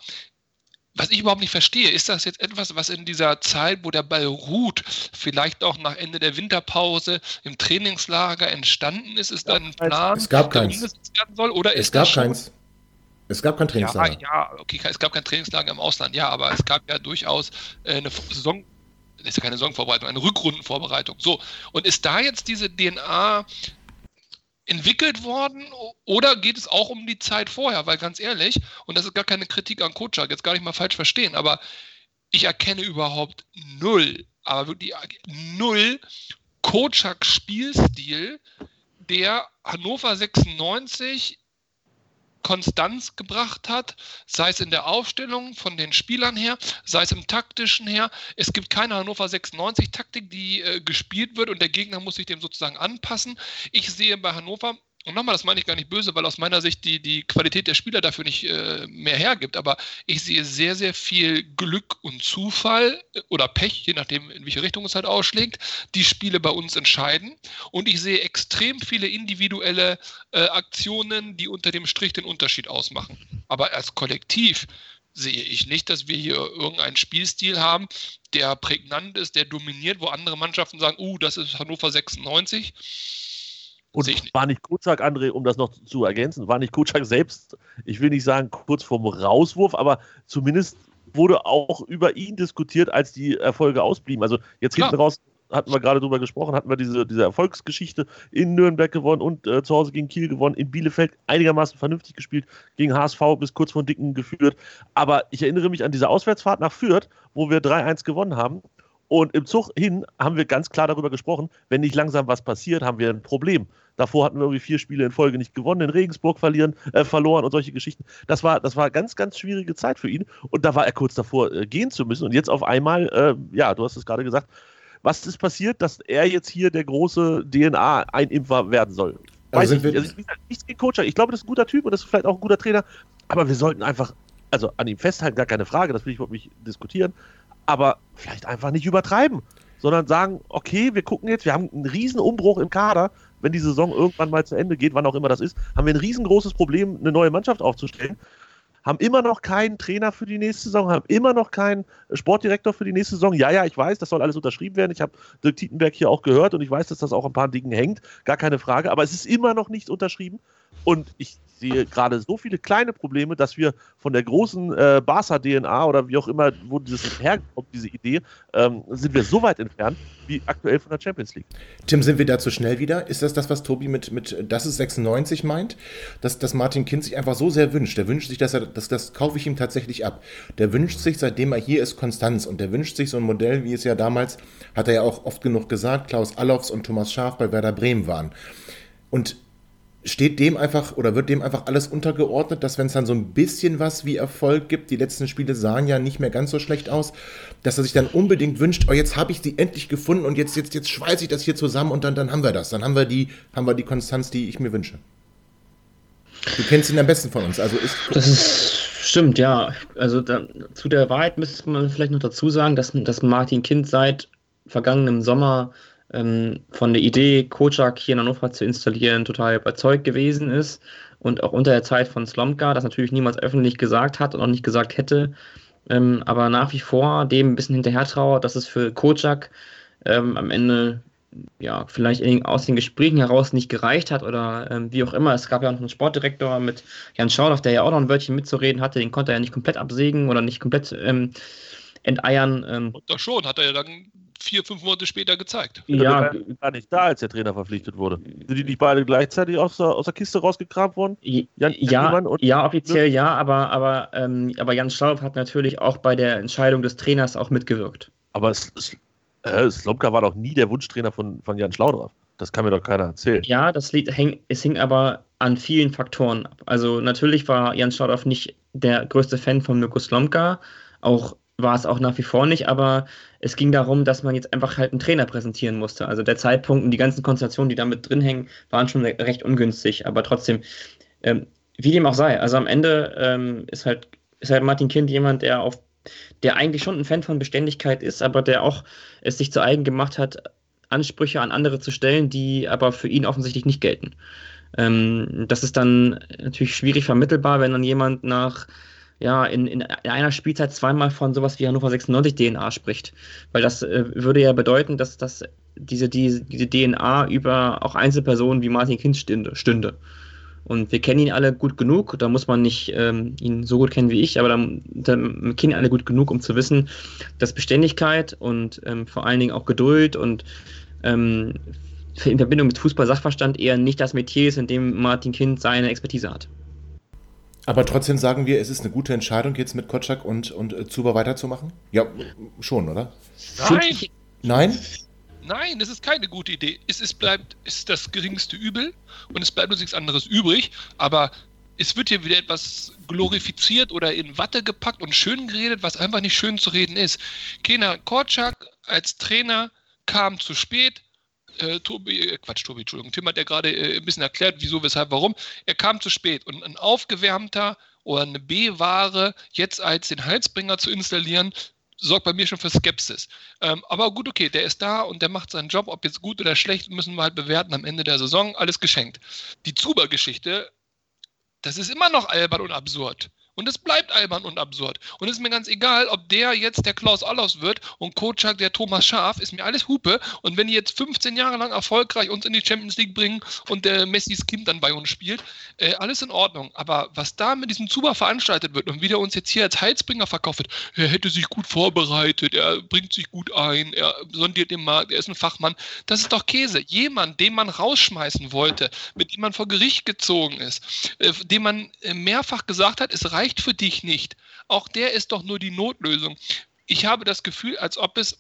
was ich überhaupt nicht verstehe, ist das jetzt etwas, was in dieser Zeit, wo der Ball ruht, vielleicht auch nach Ende der Winterpause im Trainingslager entstanden ist? Ist da ein Plan, Es gab der keins. werden soll? Oder Es ist gab keins. Es gab kein ja, Trainingslager. ja, okay, es gab kein Trainingslager im Ausland, ja, aber es gab ja durchaus äh, eine Saison, das ist ja keine Saisonvorbereitung, eine Rückrundenvorbereitung. So, und ist da jetzt diese DNA entwickelt worden oder geht es auch um die Zeit vorher? Weil ganz ehrlich, und das ist gar keine Kritik an Kotschak, jetzt gar nicht mal falsch verstehen, aber ich erkenne überhaupt null, aber wirklich null Kotschak-Spielstil, der Hannover 96 Konstanz gebracht hat, sei es in der Aufstellung von den Spielern her, sei es im taktischen her. Es gibt keine Hannover 96 Taktik, die äh, gespielt wird und der Gegner muss sich dem sozusagen anpassen. Ich sehe bei Hannover, und nochmal, das meine ich gar nicht böse, weil aus meiner Sicht die, die Qualität der Spieler dafür nicht äh, mehr hergibt, aber ich sehe sehr, sehr viel Glück und Zufall äh, oder Pech, je nachdem, in welche Richtung es halt ausschlägt, die Spiele bei uns entscheiden. Und ich sehe extrem viele individuelle äh, Aktionen, die unter dem Strich den Unterschied ausmachen. Aber als Kollektiv sehe ich nicht, dass wir hier irgendeinen Spielstil haben, der prägnant ist, der dominiert, wo andere Mannschaften sagen, uh, das ist Hannover 96. Und war nicht Kutschak, André, um das noch zu ergänzen, war nicht Kutschak selbst, ich will nicht sagen kurz vorm Rauswurf, aber zumindest wurde auch über ihn diskutiert, als die Erfolge ausblieben. Also jetzt Klar. hinten raus hatten wir gerade drüber gesprochen, hatten wir diese, diese Erfolgsgeschichte in Nürnberg gewonnen und äh, zu Hause gegen Kiel gewonnen, in Bielefeld einigermaßen vernünftig gespielt, gegen HSV bis kurz vor Dicken geführt. Aber ich erinnere mich an diese Auswärtsfahrt nach Fürth, wo wir 3-1 gewonnen haben. Und im Zug hin haben wir ganz klar darüber gesprochen, wenn nicht langsam was passiert, haben wir ein Problem. Davor hatten wir irgendwie vier Spiele in Folge nicht gewonnen, in Regensburg verlieren, äh, verloren und solche Geschichten. Das war, das war ganz, ganz schwierige Zeit für ihn. Und da war er kurz davor, äh, gehen zu müssen. Und jetzt auf einmal, äh, ja, du hast es gerade gesagt, was ist passiert, dass er jetzt hier der große DNA-Einimpfer werden soll? Weiß Also ich Also, gesagt, nichts gegen Coach. Ich glaube, das ist ein guter Typ und das ist vielleicht auch ein guter Trainer. Aber wir sollten einfach, also an ihm festhalten, gar keine Frage, das will ich überhaupt nicht diskutieren. Aber vielleicht einfach nicht übertreiben, sondern sagen, okay, wir gucken jetzt, wir haben einen riesen Umbruch im Kader. Wenn die Saison irgendwann mal zu Ende geht, wann auch immer das ist, haben wir ein riesengroßes Problem, eine neue Mannschaft aufzustellen. haben immer noch keinen Trainer für die nächste Saison, haben immer noch keinen Sportdirektor für die nächste Saison. Ja, ja, ich weiß, das soll alles unterschrieben werden. Ich habe Dirk Tietenberg hier auch gehört und ich weiß, dass das auch ein paar Dingen hängt, gar keine Frage, aber es ist immer noch nichts unterschrieben und ich sehe gerade so viele kleine Probleme, dass wir von der großen äh, Barca-DNA oder wie auch immer, wo dieses herkommt, diese Idee, ähm, sind wir so weit entfernt wie aktuell von der Champions League. Tim, sind wir da zu schnell wieder? Ist das das, was Tobi mit, mit das ist 96 meint? Dass, dass Martin Kind sich einfach so sehr wünscht. Der wünscht sich, dass er, das, das kaufe ich ihm tatsächlich ab. Der wünscht sich, seitdem er hier ist, Konstanz. Und der wünscht sich so ein Modell, wie es ja damals, hat er ja auch oft genug gesagt, Klaus Allofs und Thomas Schaaf bei Werder Bremen waren. Und steht dem einfach oder wird dem einfach alles untergeordnet, dass wenn es dann so ein bisschen was wie Erfolg gibt, die letzten Spiele sahen ja nicht mehr ganz so schlecht aus, dass er sich dann unbedingt wünscht, oh, jetzt habe ich sie endlich gefunden und jetzt, jetzt, jetzt schweiße ich das hier zusammen und dann, dann haben wir das. Dann haben wir die, haben wir die Konstanz, die ich mir wünsche. Du kennst ihn am besten von uns. Also ist das ist stimmt, ja. Also da, zu der Wahrheit müsste man vielleicht noch dazu sagen, dass, dass Martin Kind seit vergangenem Sommer ähm, von der Idee, Kocak hier in Hannover zu installieren, total überzeugt gewesen ist und auch unter der Zeit von Slomka, das natürlich niemals öffentlich gesagt hat und auch nicht gesagt hätte, ähm, aber nach wie vor dem ein bisschen hinterher trauert, dass es für Kocak ähm, am Ende ja, vielleicht aus den Gesprächen heraus nicht gereicht hat oder ähm, wie auch immer. Es gab ja noch einen Sportdirektor mit Jan Schauloff, der ja auch noch ein Wörtchen mitzureden hatte, den konnte er ja nicht komplett absägen oder nicht komplett ähm, enteiern. Ähm. Und das schon, hat er ja dann vier, fünf Monate später gezeigt. Ja, gar nicht da, als der Trainer verpflichtet wurde. Sind die nicht beide gleichzeitig aus der, aus der Kiste rausgekramt worden? Jan, ja, ja, offiziell ja, aber, aber, ähm, aber Jan Staub hat natürlich auch bei der Entscheidung des Trainers auch mitgewirkt. Aber es, es, äh, Slomka war doch nie der Wunschtrainer von, von Jan Schlaudraff. Das kann mir doch keiner erzählen. Ja, das liegt, häng, es hing aber an vielen Faktoren ab. Also natürlich war Jan Schlaudraff nicht der größte Fan von Mirko Slomka. Auch war es auch nach wie vor nicht, aber es ging darum, dass man jetzt einfach halt einen Trainer präsentieren musste. Also der Zeitpunkt und die ganzen Konstellationen, die damit drin hängen, waren schon recht ungünstig, aber trotzdem, ähm, wie dem auch sei, also am Ende ähm, ist halt ist halt Martin Kind jemand, der auf der eigentlich schon ein Fan von Beständigkeit ist, aber der auch es sich zu eigen gemacht hat, Ansprüche an andere zu stellen, die aber für ihn offensichtlich nicht gelten. Ähm, das ist dann natürlich schwierig vermittelbar, wenn dann jemand nach ja, in, in einer Spielzeit zweimal von sowas wie Hannover 96 DNA spricht. Weil das äh, würde ja bedeuten, dass, dass diese, diese, diese DNA über auch Einzelpersonen wie Martin Kind stünde, stünde. Und wir kennen ihn alle gut genug, da muss man nicht ähm, ihn so gut kennen wie ich, aber dann, dann, kennen ihn alle gut genug, um zu wissen, dass Beständigkeit und ähm, vor allen Dingen auch Geduld und ähm, in Verbindung mit Fußball-Sachverstand eher nicht das Metier ist, in dem Martin Kind seine Expertise hat. Aber trotzdem sagen wir, es ist eine gute Entscheidung, jetzt mit Kotschak und, und äh, Zuber weiterzumachen? Ja, schon, oder? Nein! Nein? Nein, es ist keine gute Idee. Es ist, bleibt, ist das geringste Übel und es bleibt uns nichts anderes übrig. Aber es wird hier wieder etwas glorifiziert oder in Watte gepackt und schön geredet, was einfach nicht schön zu reden ist. Kena Korczak als Trainer kam zu spät, äh, Tobi, äh, Quatsch, Tobi, Entschuldigung, Tim hat ja gerade äh, ein bisschen erklärt, wieso, weshalb, warum. Er kam zu spät und ein aufgewärmter oder eine B-Ware jetzt als den Halsbringer zu installieren, sorgt bei mir schon für Skepsis. Ähm, aber gut, okay, der ist da und der macht seinen Job, ob jetzt gut oder schlecht, müssen wir halt bewerten am Ende der Saison, alles geschenkt. Die Zuber-Geschichte, das ist immer noch albern und absurd. Und es bleibt albern und absurd. Und es ist mir ganz egal, ob der jetzt der Klaus Allaus wird und Kocak der Thomas Schaf, ist mir alles Hupe. Und wenn die jetzt 15 Jahre lang erfolgreich uns in die Champions League bringen und der Messis Kind dann bei uns spielt, äh, alles in Ordnung. Aber was da mit diesem Zuber veranstaltet wird und wie der uns jetzt hier als Heizbringer verkauft wird, er hätte sich gut vorbereitet, er bringt sich gut ein, er sondiert den Markt, er ist ein Fachmann, das ist doch Käse. Jemand, den man rausschmeißen wollte, mit dem man vor Gericht gezogen ist, äh, dem man äh, mehrfach gesagt hat, es reicht reicht für dich nicht. Auch der ist doch nur die Notlösung. Ich habe das Gefühl, als ob es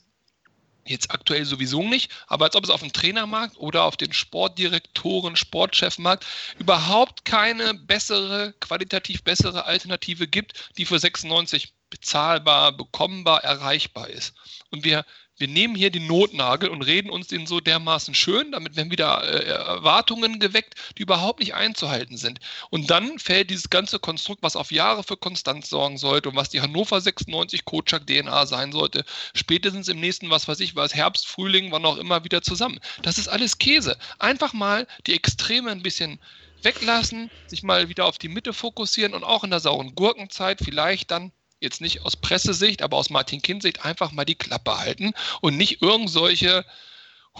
jetzt aktuell sowieso nicht, aber als ob es auf dem Trainermarkt oder auf den Sportdirektoren, Sportchefmarkt überhaupt keine bessere, qualitativ bessere Alternative gibt, die für 96 bezahlbar, bekommbar, erreichbar ist. Und wir wir nehmen hier den Notnagel und reden uns den so dermaßen schön, damit werden wieder äh, Erwartungen geweckt, die überhaupt nicht einzuhalten sind. Und dann fällt dieses ganze Konstrukt, was auf Jahre für Konstanz sorgen sollte und was die Hannover 96 Kotschak DNA sein sollte, spätestens im nächsten, was weiß ich, was Herbst, Frühling, wann auch immer wieder zusammen. Das ist alles Käse. Einfach mal die Extreme ein bisschen weglassen, sich mal wieder auf die Mitte fokussieren und auch in der sauren Gurkenzeit vielleicht dann jetzt nicht aus Pressesicht, aber aus Martin Kind-Sicht einfach mal die Klappe halten und nicht irgend solche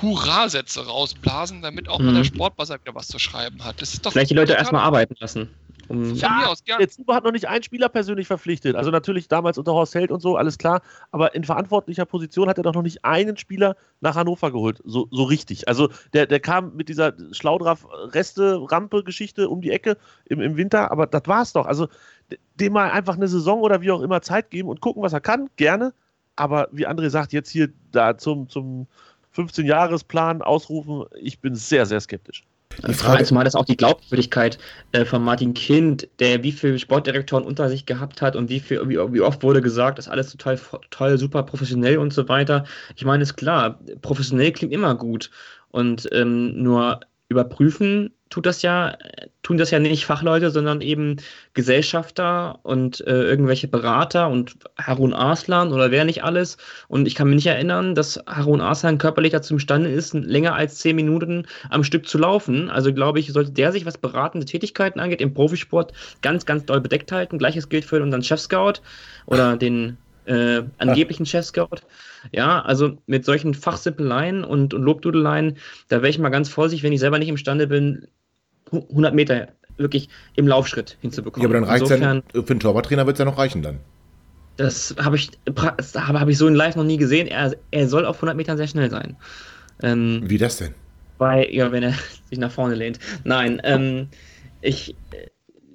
Hurra-Sätze rausblasen, damit auch mhm. mal der Sportbuzzer wieder was zu schreiben hat. Das ist doch Vielleicht die Leute erstmal arbeiten lassen. Um ja, aus, der Zuber hat noch nicht einen Spieler persönlich verpflichtet. Also natürlich damals unter Horst Held und so, alles klar. Aber in verantwortlicher Position hat er doch noch nicht einen Spieler nach Hannover geholt. So, so richtig. Also der, der kam mit dieser Schlaudraff-Reste-Rampe-Geschichte um die Ecke im, im Winter, aber das war's doch. Also dem mal einfach eine Saison oder wie auch immer Zeit geben und gucken, was er kann, gerne. Aber wie André sagt, jetzt hier da zum, zum 15-Jahres-Plan ausrufen, ich bin sehr, sehr skeptisch. Die Frage, zumal das auch die Glaubwürdigkeit äh, von Martin Kind, der wie viele Sportdirektoren unter sich gehabt hat und wie, viel, wie, wie oft wurde gesagt, das ist alles total toll, super professionell und so weiter. Ich meine, ist klar, professionell klingt immer gut. Und ähm, nur überprüfen tut das ja, tun das ja nicht Fachleute, sondern eben Gesellschafter und äh, irgendwelche Berater und Harun Arslan oder wer nicht alles. Und ich kann mich nicht erinnern, dass Harun Arslan körperlich dazu imstande ist, länger als zehn Minuten am Stück zu laufen. Also glaube ich, sollte der sich, was beratende Tätigkeiten angeht, im Profisport ganz, ganz doll bedeckt halten. Gleiches gilt für unseren Chef-Scout oder den äh, angeblichen Chef-Scout. Ja, also mit solchen Fachsippeleien und, und Lobdudeleien, da wäre ich mal ganz vorsichtig, wenn ich selber nicht imstande bin, 100 Meter wirklich im Laufschritt hinzubekommen. Ja, aber dann reicht es ja, für einen Torwarttrainer wird es ja noch reichen dann. Das habe ich, hab ich so in Live noch nie gesehen. Er, er soll auf 100 Metern sehr schnell sein. Ähm, Wie das denn? Weil, ja, wenn er sich nach vorne lehnt. Nein, ähm, ich,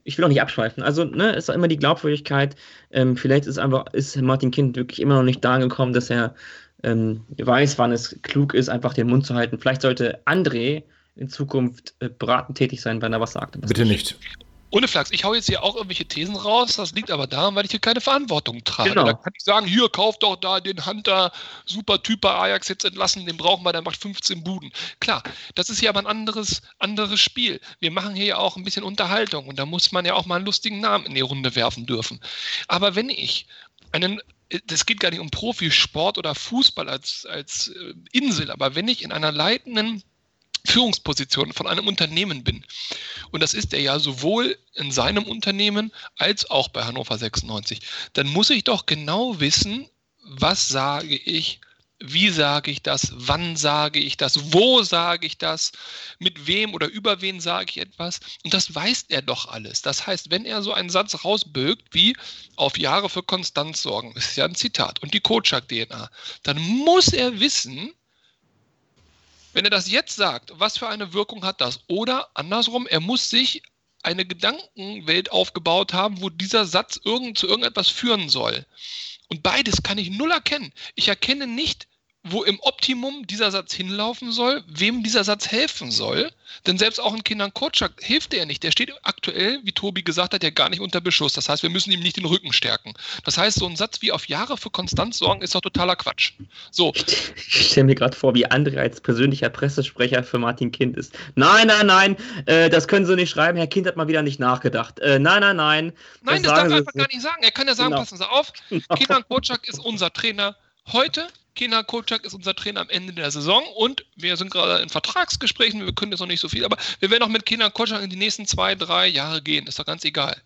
ich will auch nicht abschweifen. Also, ne, ist immer die Glaubwürdigkeit. Ähm, vielleicht ist einfach, ist Martin Kind wirklich immer noch nicht da angekommen, dass er ähm, weiß, wann es klug ist, einfach den Mund zu halten. Vielleicht sollte André in Zukunft äh, beratend tätig sein, wenn er was sagt. Bitte nicht. Ohne Flachs, ich hau jetzt hier auch irgendwelche Thesen raus, das liegt aber daran, weil ich hier keine Verantwortung trage. Genau. Da kann ich sagen, hier, kauf doch da den Hunter, super Typ bei Ajax jetzt entlassen, den brauchen wir, der macht 15 Buden. Klar, das ist hier aber ein anderes, anderes Spiel. Wir machen hier ja auch ein bisschen Unterhaltung und da muss man ja auch mal einen lustigen Namen in die Runde werfen dürfen. Aber wenn ich einen das geht gar nicht um Profisport oder Fußball als, als äh, Insel, aber wenn ich in einer leitenden Führungsposition von einem Unternehmen bin, und das ist er ja sowohl in seinem Unternehmen als auch bei Hannover 96, dann muss ich doch genau wissen, was sage ich, wie sage ich das, wann sage ich das, wo sage ich das, mit wem oder über wen sage ich etwas. Und das weiß er doch alles. Das heißt, wenn er so einen Satz rausbögt wie auf Jahre für Konstanz sorgen, ist ja ein Zitat, und die Kotschak-DNA, dann muss er wissen, wenn er das jetzt sagt, was für eine Wirkung hat das? Oder andersrum, er muss sich eine Gedankenwelt aufgebaut haben, wo dieser Satz irgend, zu irgendetwas führen soll. Und beides kann ich null erkennen. Ich erkenne nicht, wo im Optimum dieser Satz hinlaufen soll, wem dieser Satz helfen soll. Denn selbst auch in Kindern Kotschak hilft er nicht. Der steht aktuell, wie Tobi gesagt hat, ja gar nicht unter Beschuss. Das heißt, wir müssen ihm nicht den Rücken stärken. Das heißt, so ein Satz wie auf Jahre für Konstanz sorgen ist doch totaler Quatsch. So. Ich stelle mir gerade vor, wie André als persönlicher Pressesprecher für Martin Kind ist. Nein, nein, nein, äh, das können Sie nicht schreiben. Herr Kind hat mal wieder nicht nachgedacht. Äh, nein, nein, nein. Nein, das, das darf er einfach gar nicht sagen. Er kann ja sagen, genau. passen Sie auf, genau. Kindern Kotschak ist unser Trainer heute Kena Kocak ist unser Trainer am Ende der Saison und wir sind gerade in Vertragsgesprächen, wir können jetzt noch nicht so viel, aber wir werden auch mit Kena Kocak in die nächsten zwei, drei Jahre gehen, ist doch ganz egal.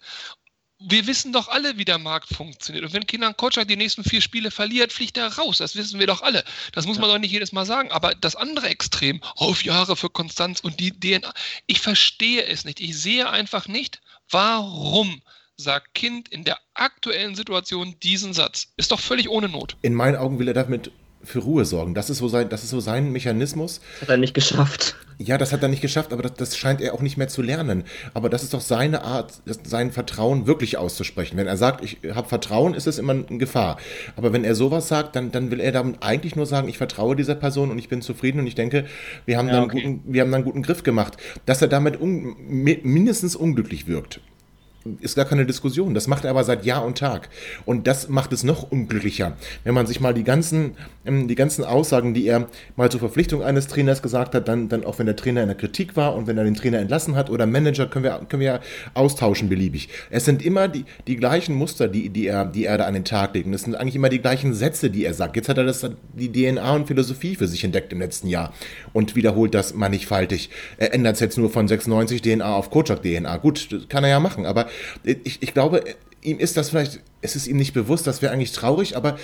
Wir wissen doch alle, wie der Markt funktioniert. Und wenn Kenan Kocak die nächsten vier Spiele verliert, fliegt er raus. Das wissen wir doch alle. Das muss man ja. doch nicht jedes Mal sagen. Aber das andere Extrem, auf Jahre für Konstanz und die DNA, ich verstehe es nicht. Ich sehe einfach nicht, warum sagt Kind in der aktuellen Situation diesen Satz. Ist doch völlig ohne Not. In meinen Augen will er damit für Ruhe sorgen. Das ist so sein, das ist so sein Mechanismus. Das hat er nicht geschafft. Ja, das hat er nicht geschafft, aber das, das scheint er auch nicht mehr zu lernen. Aber das ist doch seine Art, sein Vertrauen wirklich auszusprechen. Wenn er sagt, ich habe Vertrauen, ist es immer eine Gefahr. Aber wenn er sowas sagt, dann, dann will er damit eigentlich nur sagen, ich vertraue dieser Person und ich bin zufrieden und ich denke, wir haben, ja, dann, okay. guten, wir haben dann einen guten Griff gemacht. Dass er damit un, mindestens unglücklich wirkt ist gar keine Diskussion. Das macht er aber seit Jahr und Tag. Und das macht es noch unglücklicher, wenn man sich mal die ganzen, ähm, die ganzen Aussagen, die er mal zur Verpflichtung eines Trainers gesagt hat, dann, dann auch wenn der Trainer in der Kritik war und wenn er den Trainer entlassen hat oder Manager, können wir, können wir austauschen beliebig. Es sind immer die, die gleichen Muster, die, die, er, die er da an den Tag legt. Und es sind eigentlich immer die gleichen Sätze, die er sagt. Jetzt hat er das, die DNA und Philosophie für sich entdeckt im letzten Jahr und wiederholt das mannigfaltig. Er ändert es jetzt nur von 96 DNA auf Kocak DNA. Gut, kann er ja machen, aber ich, ich glaube, ihm ist das vielleicht, es ist ihm nicht bewusst, das wäre eigentlich traurig, aber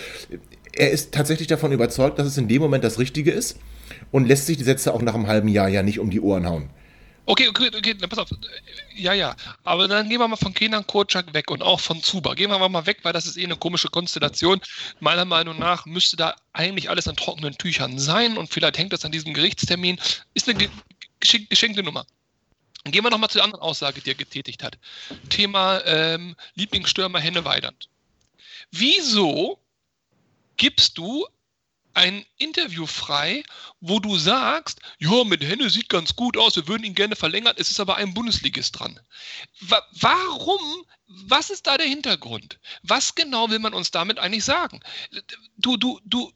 er ist tatsächlich davon überzeugt, dass es in dem Moment das Richtige ist und lässt sich die Sätze auch nach einem halben Jahr ja nicht um die Ohren hauen. Okay, okay, okay, dann pass auf. Ja, ja. Aber dann gehen wir mal von Kenan Kurczak weg und auch von Zuba. Gehen wir mal weg, weil das ist eh eine komische Konstellation. Meiner Meinung nach müsste da eigentlich alles an trockenen Tüchern sein und vielleicht hängt das an diesem Gerichtstermin. Ist eine geschenkte Nummer. Gehen wir nochmal zur anderen Aussage, die er getätigt hat. Thema ähm, Lieblingsstürmer Henne Weidand. Wieso gibst du ein Interview frei, wo du sagst, ja, mit Henne sieht ganz gut aus, wir würden ihn gerne verlängern, es ist aber ein Bundesligist dran. Wa warum? Was ist da der Hintergrund? Was genau will man uns damit eigentlich sagen? Du, du, du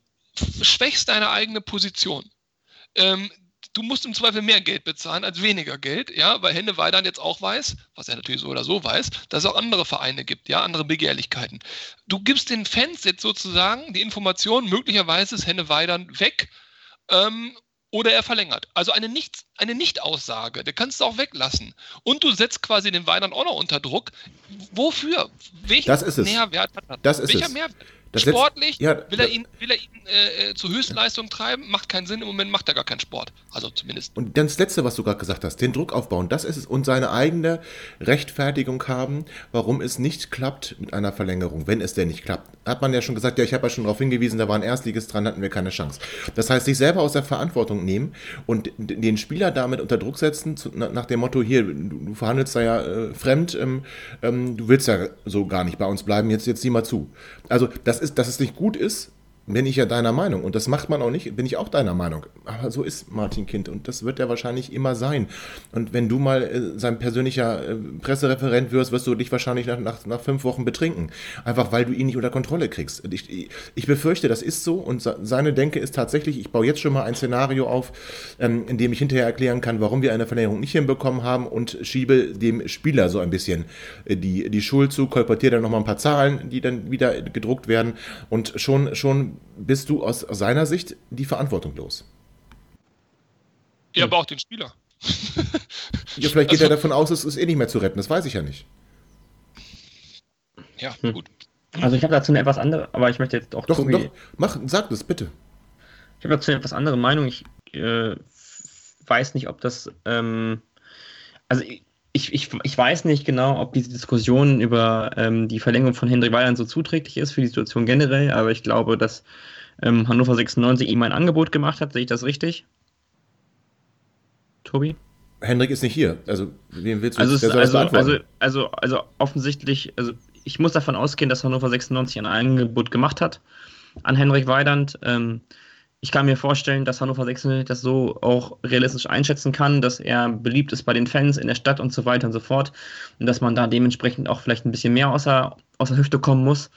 schwächst deine eigene Position. Ähm, du musst im Zweifel mehr Geld bezahlen als weniger Geld, ja, weil Henne Weidand jetzt auch weiß, was er natürlich so oder so weiß, dass es auch andere Vereine gibt, ja, andere Begehrlichkeiten. Du gibst den Fans jetzt sozusagen die Information, möglicherweise ist Henne Weidand weg ähm, oder er verlängert. Also eine Nicht, eine Nicht-Aussage, der kannst du auch weglassen. Und du setzt quasi den Weidand auch noch unter Druck. Wofür? Welchen das ist es. Mehrwert hat das? Das ist Welcher es. Mehrwert? Das Sportlich ja, will er ihn, will er ihn äh, äh, zur Höchstleistung treiben, macht keinen Sinn. Im Moment macht er gar keinen Sport. Also zumindest. Und das Letzte, was du gerade gesagt hast, den Druck aufbauen, das ist es. Und seine eigene Rechtfertigung haben, warum es nicht klappt mit einer Verlängerung, wenn es denn nicht klappt. Hat man ja schon gesagt, ja, ich habe ja schon darauf hingewiesen, da war ein Erstliges dran, hatten wir keine Chance. Das heißt, sich selber aus der Verantwortung nehmen und den Spieler damit unter Druck setzen, zu, nach dem Motto, hier, du, du verhandelst da ja äh, fremd, ähm, ähm, du willst ja so gar nicht bei uns bleiben, jetzt, jetzt sieh mal zu. Also, das ist, dass es nicht gut ist, bin ich ja deiner Meinung. Und das macht man auch nicht, bin ich auch deiner Meinung. Aber so ist Martin Kind und das wird er wahrscheinlich immer sein. Und wenn du mal äh, sein persönlicher äh, Pressereferent wirst, wirst du dich wahrscheinlich nach, nach, nach fünf Wochen betrinken. Einfach weil du ihn nicht unter Kontrolle kriegst. Ich, ich befürchte, das ist so und seine Denke ist tatsächlich, ich baue jetzt schon mal ein Szenario auf, ähm, in dem ich hinterher erklären kann, warum wir eine Verlängerung nicht hinbekommen haben und schiebe dem Spieler so ein bisschen äh, die, die Schuld zu, kolportiere dann nochmal ein paar Zahlen, die dann wieder gedruckt werden und schon, schon bist du aus, seiner Sicht die Verantwortung los. Ja, aber auch den Spieler. ja, vielleicht geht also, er davon aus, es ist eh nicht mehr zu retten, das weiß ich ja nicht. Ja, hm. gut. Also ich habe dazu eine etwas andere, aber ich möchte jetzt auch. Doch, Tobi, doch, mach, sag das bitte. Ich habe dazu eine etwas andere Meinung. Ich äh, weiß nicht, ob das. Ähm, also ich, ich, ich, ich weiß nicht genau, ob diese Diskussion über ähm, die Verlängerung von Hendrik Weiland so zuträglich ist für die Situation generell, aber ich glaube, dass ähm, Hannover 96 ihm ein Angebot gemacht hat. Sehe ich das richtig? Tobi? Hendrik ist nicht hier. Also, wem willst du also, es, also, also, also, also offensichtlich, also ich muss davon ausgehen, dass Hannover 96 ein Angebot gemacht hat an Henrik Weidand. Ähm, ich kann mir vorstellen, dass Hannover 96 das so auch realistisch einschätzen kann, dass er beliebt ist bei den Fans in der Stadt und so weiter und so fort. Und dass man da dementsprechend auch vielleicht ein bisschen mehr außer, außer Hüfte kommen muss.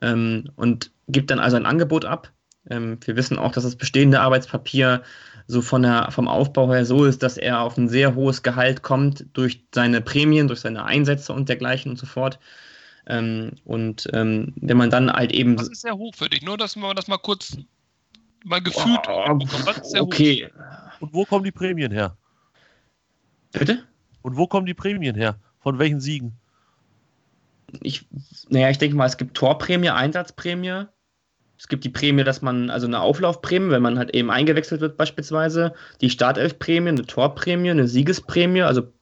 Ähm, und gibt dann also ein Angebot ab. Ähm, wir wissen auch, dass das bestehende Arbeitspapier so von der, vom Aufbau her so ist, dass er auf ein sehr hohes Gehalt kommt durch seine Prämien, durch seine Einsätze und dergleichen und so fort. Ähm, und ähm, wenn man dann halt eben. Das ist sehr hoch für dich, nur dass man das mal kurz mal gefühlt. Oh, okay. Und wo kommen die Prämien her? Bitte? Und wo kommen die Prämien her? Von welchen Siegen? Ich, naja, ich denke mal, es gibt Torprämie, Einsatzprämie. Es gibt die Prämie, dass man, also eine Auflaufprämie, wenn man halt eben eingewechselt wird, beispielsweise. Die Startelfprämie, eine Torprämie, eine Siegesprämie, also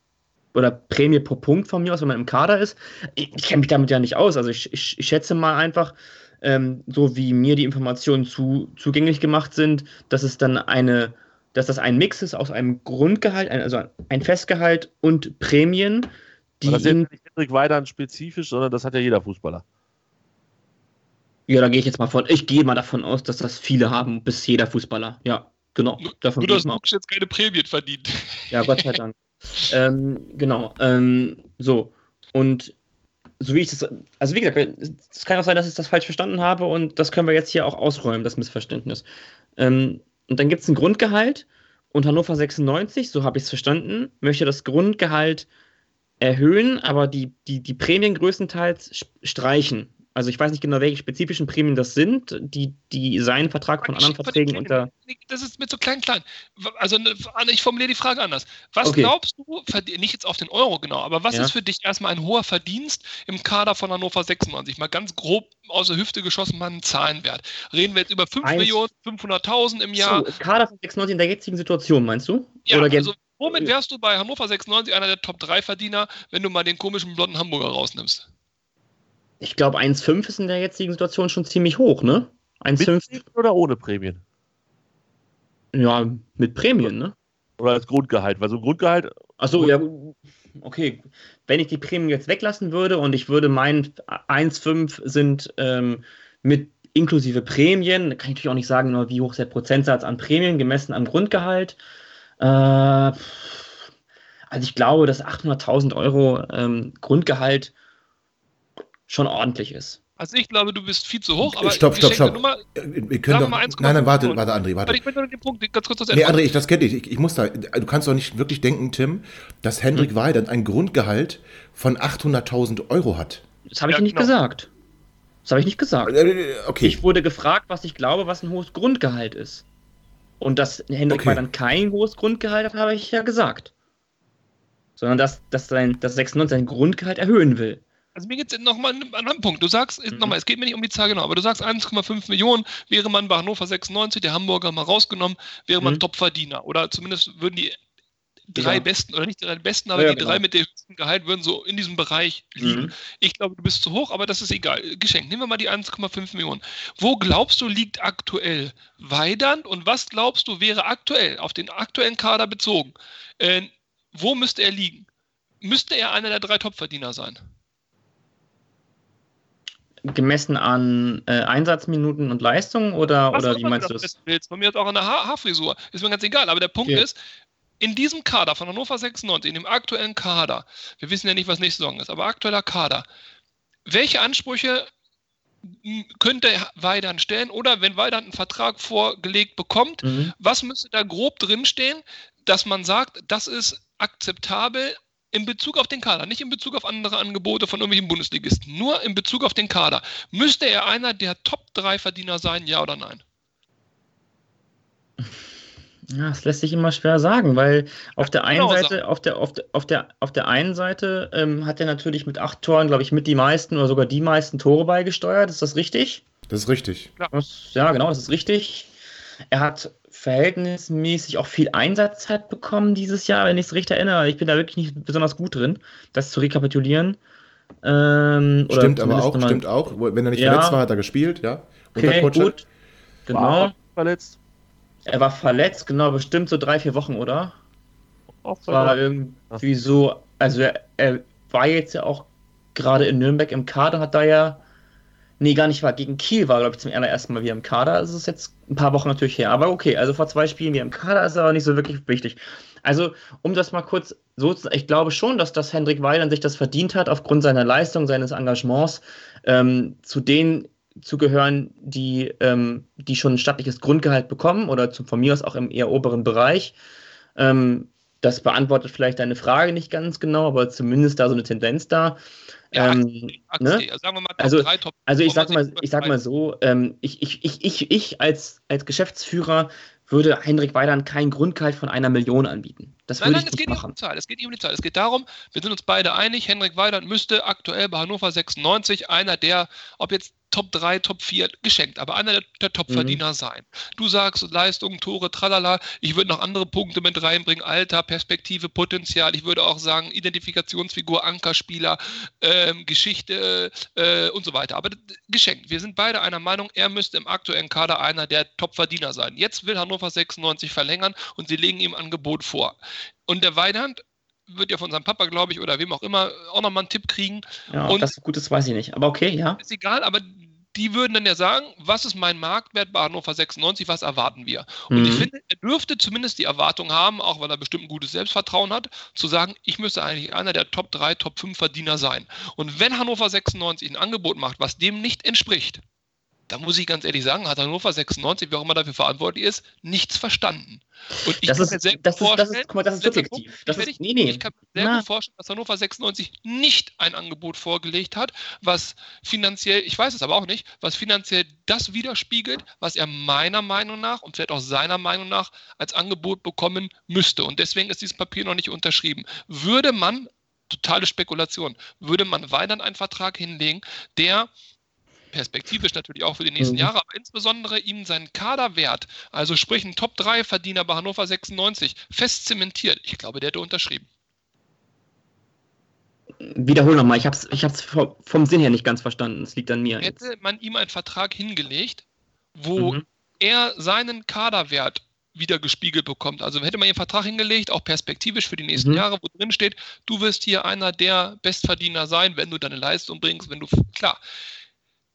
oder Prämie pro Punkt von mir aus, wenn man im Kader ist. Ich, ich kenne mich damit ja nicht aus. Also ich, ich, ich schätze mal einfach, ähm, so wie mir die Informationen zu, zugänglich gemacht sind, dass es dann eine, dass das ein Mix ist aus einem Grundgehalt, also ein Festgehalt und Prämien, die. Aber das ist nicht Hendrik Weidern spezifisch, sondern das hat ja jeder Fußballer. Ja, da gehe ich jetzt mal von. Ich gehe mal davon aus, dass das viele haben, bis jeder Fußballer. Ja, genau. Davon Nur, dass jetzt keine Prämien verdient. Ja, Gott sei Dank. ähm, genau. Ähm, so. Und so wie ich das, also wie gesagt, es kann auch sein, dass ich das falsch verstanden habe und das können wir jetzt hier auch ausräumen, das Missverständnis. Ähm, und dann gibt es ein Grundgehalt und Hannover 96, so habe ich es verstanden, möchte das Grundgehalt erhöhen, aber die, die, die Prämien größtenteils streichen. Also ich weiß nicht genau, welche spezifischen Prämien das sind, die, die seinen Vertrag von anderen Verträgen unter. Das ist mit so klein, klein. Also ne, ich formuliere die Frage anders. Was okay. glaubst du, nicht jetzt auf den Euro genau, aber was ja. ist für dich erstmal ein hoher Verdienst im Kader von Hannover 96? Mal ganz grob aus der Hüfte geschossen, mal einen Zahlenwert. Reden wir jetzt über 5 Millionen, 500.000 im Jahr? So, Kader von 96 in der jetzigen Situation, meinst du? Ja, Oder also womit wärst du bei Hannover 96 einer der Top-3-Verdiener, wenn du mal den komischen blonden Hamburger rausnimmst? Ich glaube, 1,5 ist in der jetzigen Situation schon ziemlich hoch, ne? 1,5 oder ohne Prämien? Ja, mit Prämien, ne? Oder als Grundgehalt, weil so ein Grundgehalt. Achso, ja, okay. Wenn ich die Prämien jetzt weglassen würde und ich würde meinen 1,5 sind ähm, mit inklusive Prämien, kann ich natürlich auch nicht sagen, wie hoch ist der Prozentsatz an Prämien gemessen am Grundgehalt. Äh, also ich glaube, dass 800.000 Euro ähm, Grundgehalt schon ordentlich ist. Also ich glaube, du bist viel zu hoch, aber stopp, stopp, stopp. Nummer, wir können doch, nein, nein, warte, warte, André, warte. Ich möchte den Punkt ganz kurz das Nee, André, ich, das kenne ich. ich. Ich muss da, du kannst doch nicht wirklich denken, Tim, dass Hendrik hm. Weidand ein Grundgehalt von 800.000 Euro hat. Das habe ich ja, nicht genau. gesagt. Das habe ich nicht gesagt. Äh, okay. Ich wurde gefragt, was ich glaube, was ein hohes Grundgehalt ist. Und dass Hendrik okay. Weidand kein hohes Grundgehalt hat, habe ich ja gesagt. Sondern dass, dass, sein, dass 96 sein Grundgehalt erhöhen will. Also mir geht es nochmal an einen anderen Punkt. Du sagst, mhm. nochmal, es geht mir nicht um die Zahl genau, aber du sagst 1,5 Millionen wäre man bei Hannover 96, der Hamburger mal rausgenommen, wäre man mhm. Topverdiener. Oder zumindest würden die drei ja. besten, oder nicht die drei besten, aber ja, die genau. drei mit dem höchsten Gehalt würden so in diesem Bereich liegen. Mhm. Ich glaube, du bist zu hoch, aber das ist egal. Geschenkt. Nehmen wir mal die 1,5 Millionen. Wo glaubst du, liegt aktuell Weidand und was glaubst du, wäre aktuell, auf den aktuellen Kader bezogen, äh, wo müsste er liegen? Müsste er einer der drei Topverdiener sein? Gemessen an äh, Einsatzminuten und Leistungen oder, oder wie meinst du das? Willst. Von mir ist auch an der ha Haarfrisur. Ist mir ganz egal. Aber der Punkt okay. ist, in diesem Kader von Hannover 96, in dem aktuellen Kader, wir wissen ja nicht, was nächste Saison ist, aber aktueller Kader, welche Ansprüche könnte Weidern stellen oder wenn Weidern einen Vertrag vorgelegt bekommt, mhm. was müsste da grob drinstehen, dass man sagt, das ist akzeptabel in Bezug auf den Kader, nicht in Bezug auf andere Angebote von irgendwelchen Bundesligisten, nur in Bezug auf den Kader. Müsste er einer der Top-3-Verdiener sein, ja oder nein? Ja, das lässt sich immer schwer sagen, weil auf der einen Seite, auf der, auf der, auf der, auf der einen Seite ähm, hat er natürlich mit acht Toren, glaube ich, mit die meisten oder sogar die meisten Tore beigesteuert. Ist das richtig? Das ist richtig. Ja, das, ja genau, das ist richtig. Er hat verhältnismäßig auch viel Einsatzzeit bekommen dieses Jahr, wenn ich es richtig erinnere. Ich bin da wirklich nicht besonders gut drin, das zu rekapitulieren. Ähm, stimmt aber auch, stimmt auch. Wenn er nicht ja. verletzt war, hat er gespielt, ja. Okay, gut. Genau. War verletzt. Er war verletzt, genau, bestimmt so drei, vier Wochen, oder? Auch war irgendwie so, also er, er war jetzt ja auch gerade in Nürnberg im Kader, hat da ja Nee, gar nicht war. Gegen Kiel war, glaube ich, zum allerersten Mal wieder im Kader. Das ist jetzt ein paar Wochen natürlich her. Aber okay, also vor zwei Spielen wieder im Kader ist aber nicht so wirklich wichtig. Also, um das mal kurz so zu ich glaube schon, dass das Hendrik Weidern sich das verdient hat, aufgrund seiner Leistung, seines Engagements, ähm, zu denen zu gehören, die, ähm, die schon ein stattliches Grundgehalt bekommen oder zu, von mir aus auch im eher oberen Bereich. Ähm, das beantwortet vielleicht deine Frage nicht ganz genau, aber zumindest da so eine Tendenz da. Ja, ähm, ne? Also mal also, 3, Top Also ich sag mal, ich sag mal so, ähm, ich, ich, ich, ich, ich als, als Geschäftsführer würde Heinrich Weidern kein Grundgehalt von einer Million anbieten. Das nein, nein, es geht nicht um die Zahl. Es geht nicht um die Zahl. Es geht darum, wir sind uns beide einig, Henrik Weidern müsste aktuell bei Hannover 96 einer der, ob jetzt Top 3, Top 4 geschenkt, aber einer der, der Top-Verdiener mhm. sein. Du sagst Leistung, Tore, tralala. Ich würde noch andere Punkte mit reinbringen. Alter, Perspektive, Potenzial. Ich würde auch sagen, Identifikationsfigur, Ankerspieler, ähm, Geschichte äh, und so weiter. Aber geschenkt. Wir sind beide einer Meinung, er müsste im aktuellen Kader einer der Top-Verdiener sein. Jetzt will Hannover 96 verlängern und sie legen ihm Angebot vor. Und der Weidand wird ja von seinem Papa, glaube ich, oder wem auch immer, auch nochmal einen Tipp kriegen. Ja, ob das gut ist, weiß ich nicht. Aber okay, ja. Ist egal, aber die würden dann ja sagen, was ist mein Marktwert bei Hannover 96, was erwarten wir? Und Mhm. ich finde, er dürfte zumindest die Erwartung haben, auch weil er bestimmt ein gutes Selbstvertrauen hat, zu sagen, ich müsste eigentlich einer der Top 3, Top 5 Verdiener sein. Und wenn Hannover 96 ein Angebot macht, was dem nicht entspricht, dann muss ich ganz ehrlich sagen, hat Hannover 96, wer auch immer dafür verantwortlich ist, nichts verstanden. Und ich Das kann ist- mir sehr gut das ist- das ist- vorstellen, das ist subjektiv. Das ich, ist- ich, nee, nee. ich kann mir sehr gut vorstellen, dass Hannover 96 nicht ein Angebot vorgelegt hat, was finanziell, ich weiß es aber auch nicht, was finanziell das widerspiegelt, was er meiner Meinung nach und vielleicht auch seiner Meinung nach als Angebot bekommen müsste. Und deswegen ist dieses Papier noch nicht unterschrieben. Würde man, totale Spekulation, würde man Weidern einen Vertrag hinlegen, der perspektivisch natürlich auch für die nächsten Mhm. Jahre, aber insbesondere ihm seinen Kaderwert, also sprich ein Top-3-Verdiener bei Hannover 96, fest zementiert. Ich glaube, der hätte unterschrieben. Wiederhol nochmal, ich hab's, ich hab's vom, vom Sinn her nicht ganz verstanden. Es liegt an mir. jetzt. Hätte man ihm einen Vertrag hingelegt, wo Mhm. er seinen Kaderwert wieder gespiegelt bekommt. Also hätte man ihm einen Vertrag hingelegt, auch perspektivisch für die nächsten Mhm. Jahre, wo drin steht, du wirst hier einer der Bestverdiener sein, wenn du deine Leistung bringst, wenn du, klar,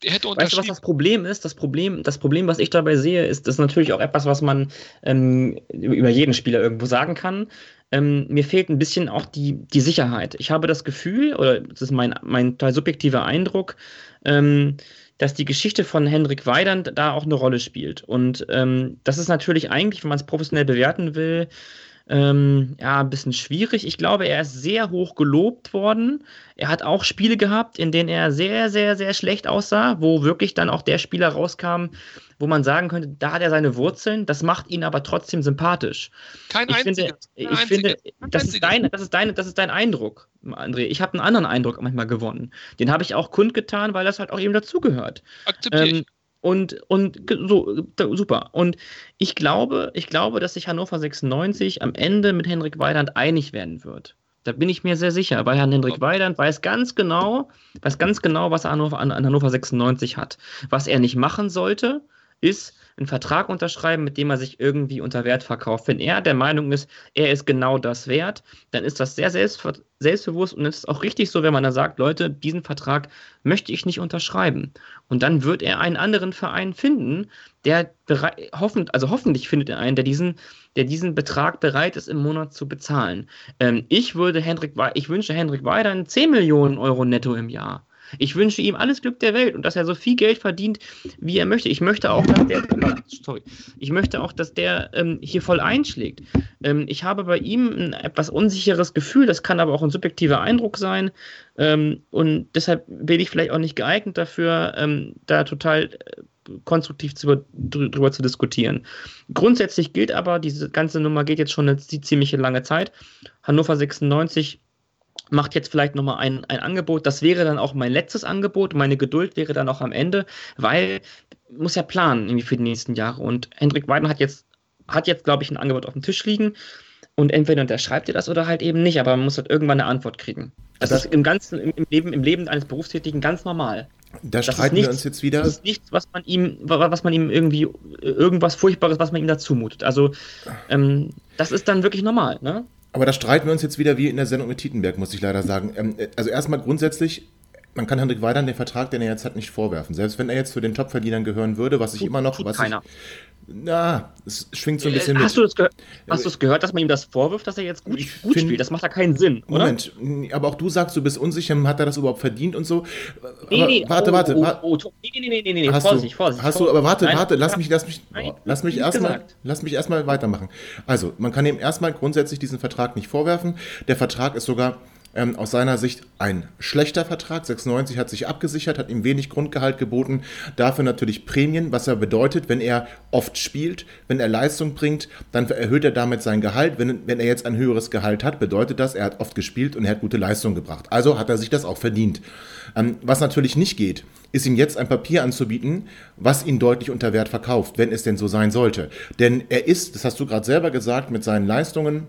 hätte Weißt du, was das Problem ist? Das Problem, das Problem, was ich dabei sehe, ist, das ist natürlich auch etwas, was man ähm, über jeden Spieler irgendwo sagen kann. Ähm, mir fehlt ein bisschen auch die, die Sicherheit. Ich habe das Gefühl, oder das ist mein, mein total subjektiver Eindruck, ähm, dass die Geschichte von Hendrik Weidand da auch eine Rolle spielt. Und ähm, das ist natürlich eigentlich, wenn man es professionell bewerten will, ähm, ja, ein bisschen schwierig. Ich glaube, er ist sehr hoch gelobt worden. Er hat auch Spiele gehabt, in denen er sehr, sehr, sehr schlecht aussah, wo wirklich dann auch der Spieler rauskam, wo man sagen könnte, da hat er seine Wurzeln, das macht ihn aber trotzdem sympathisch. Kein Ich finde, kein ich finde das, ist einziges. deine, das, ist deine, das ist dein Eindruck, André. Ich habe einen anderen Eindruck manchmal gewonnen. Den habe ich auch kundgetan, weil das halt auch eben dazugehört. Akzeptiere ich. Ähm, und und so, super. Und ich glaube, ich glaube, dass sich Hannover 96 am Ende mit Henrik Weidand einig werden wird. Da bin ich mir sehr sicher, weil Herrn Hendrik Weidand weiß ganz genau, weiß ganz genau, was er an Hannover, an, an Hannover 96 hat. Was er nicht machen sollte, ist einen Vertrag unterschreiben, mit dem er sich irgendwie unter Wert verkauft. Wenn er der Meinung ist, er ist genau das wert, dann ist das sehr selbstver- selbstbewusst und es ist auch richtig so, wenn man da sagt, Leute, diesen Vertrag möchte ich nicht unterschreiben. Und dann wird er einen anderen Verein finden, der hoffend, also hoffentlich findet er einen, der diesen, der diesen Betrag bereit ist, im Monat zu bezahlen. Ähm, ich würde Hendrik, ich wünsche Hendrik Weidern 10 Millionen Euro netto im Jahr. Ich wünsche ihm alles Glück der Welt und dass er so viel Geld verdient, wie er möchte. Ich möchte auch, dass der, sorry, ich möchte auch, dass der ähm, hier voll einschlägt. Ähm, ich habe bei ihm ein etwas unsicheres Gefühl, das kann aber auch ein subjektiver Eindruck sein. Ähm, und deshalb bin ich vielleicht auch nicht geeignet dafür, ähm, da total äh, konstruktiv zu, drü- drüber zu diskutieren. Grundsätzlich gilt aber, diese ganze Nummer geht jetzt schon eine zi- ziemliche lange Zeit. Hannover 96 macht jetzt vielleicht nochmal ein, ein Angebot. Das wäre dann auch mein letztes Angebot. Meine Geduld wäre dann auch am Ende, weil muss ja planen irgendwie für die nächsten Jahre. Und Hendrik Weidner hat jetzt, hat jetzt, glaube ich, ein Angebot auf dem Tisch liegen. Und entweder unterschreibt ihr das oder halt eben nicht, aber man muss halt irgendwann eine Antwort kriegen. Also das ist im ganzen, im, im Leben, im Leben eines Berufstätigen ganz normal. Da Das ist streiten wir nichts- uns jetzt wieder. Das ist nichts, was man ihm, wa- was man ihm irgendwie, irgendwas Furchtbares, was man ihm da zumutet. Also, ähm, das ist dann wirklich normal, ne? Aber da streiten wir uns jetzt wieder wie in der Sendung mit Tietenberg, muss ich leider sagen. Ähm, also erstmal grundsätzlich, man kann Hendrik Weidern den Vertrag, den er jetzt hat, nicht vorwerfen. Selbst wenn er jetzt zu den Topverdienern gehören würde, was ich immer noch, Tut was keiner. ich, na, es schwingt so ein Äh, bisschen hast, mit. du hast du es gehört, dass man ihm das vorwirft, dass er jetzt gut, gut find- spielt? Das macht ja keinen Sinn, oder? Moment, aber auch du sagst, du bist unsicher, hat er das überhaupt verdient und so. Nee, aber nee, warte, oh, warte, oh, oh, oh, nee, nee, nee, nee, nee, Hast Vorsicht, du, Vorsicht. hast du, Vorsicht. aber warte, Nein, warte, lass mich, lass mich, Nein, lass mich erstmal, lass mich erstmal weitermachen. Also, man kann ihm erstmal grundsätzlich diesen Vertrag nicht vorwerfen. Der Vertrag ist sogar ähm, aus seiner Sicht ein schlechter Vertrag. 96 hat sich abgesichert, hat ihm wenig Grundgehalt geboten, dafür natürlich Prämien, was er bedeutet, wenn er oft spielt, wenn er Leistung bringt, dann erhöht er damit sein Gehalt. Wenn, wenn er jetzt ein höheres Gehalt hat, bedeutet das, er hat oft gespielt und er hat gute Leistung gebracht. Also hat er sich das auch verdient. Ähm, was natürlich nicht geht, ist ihm jetzt ein Papier anzubieten, was ihn deutlich unter Wert verkauft, wenn es denn so sein sollte. Denn er ist, das hast du gerade selber gesagt, mit seinen Leistungen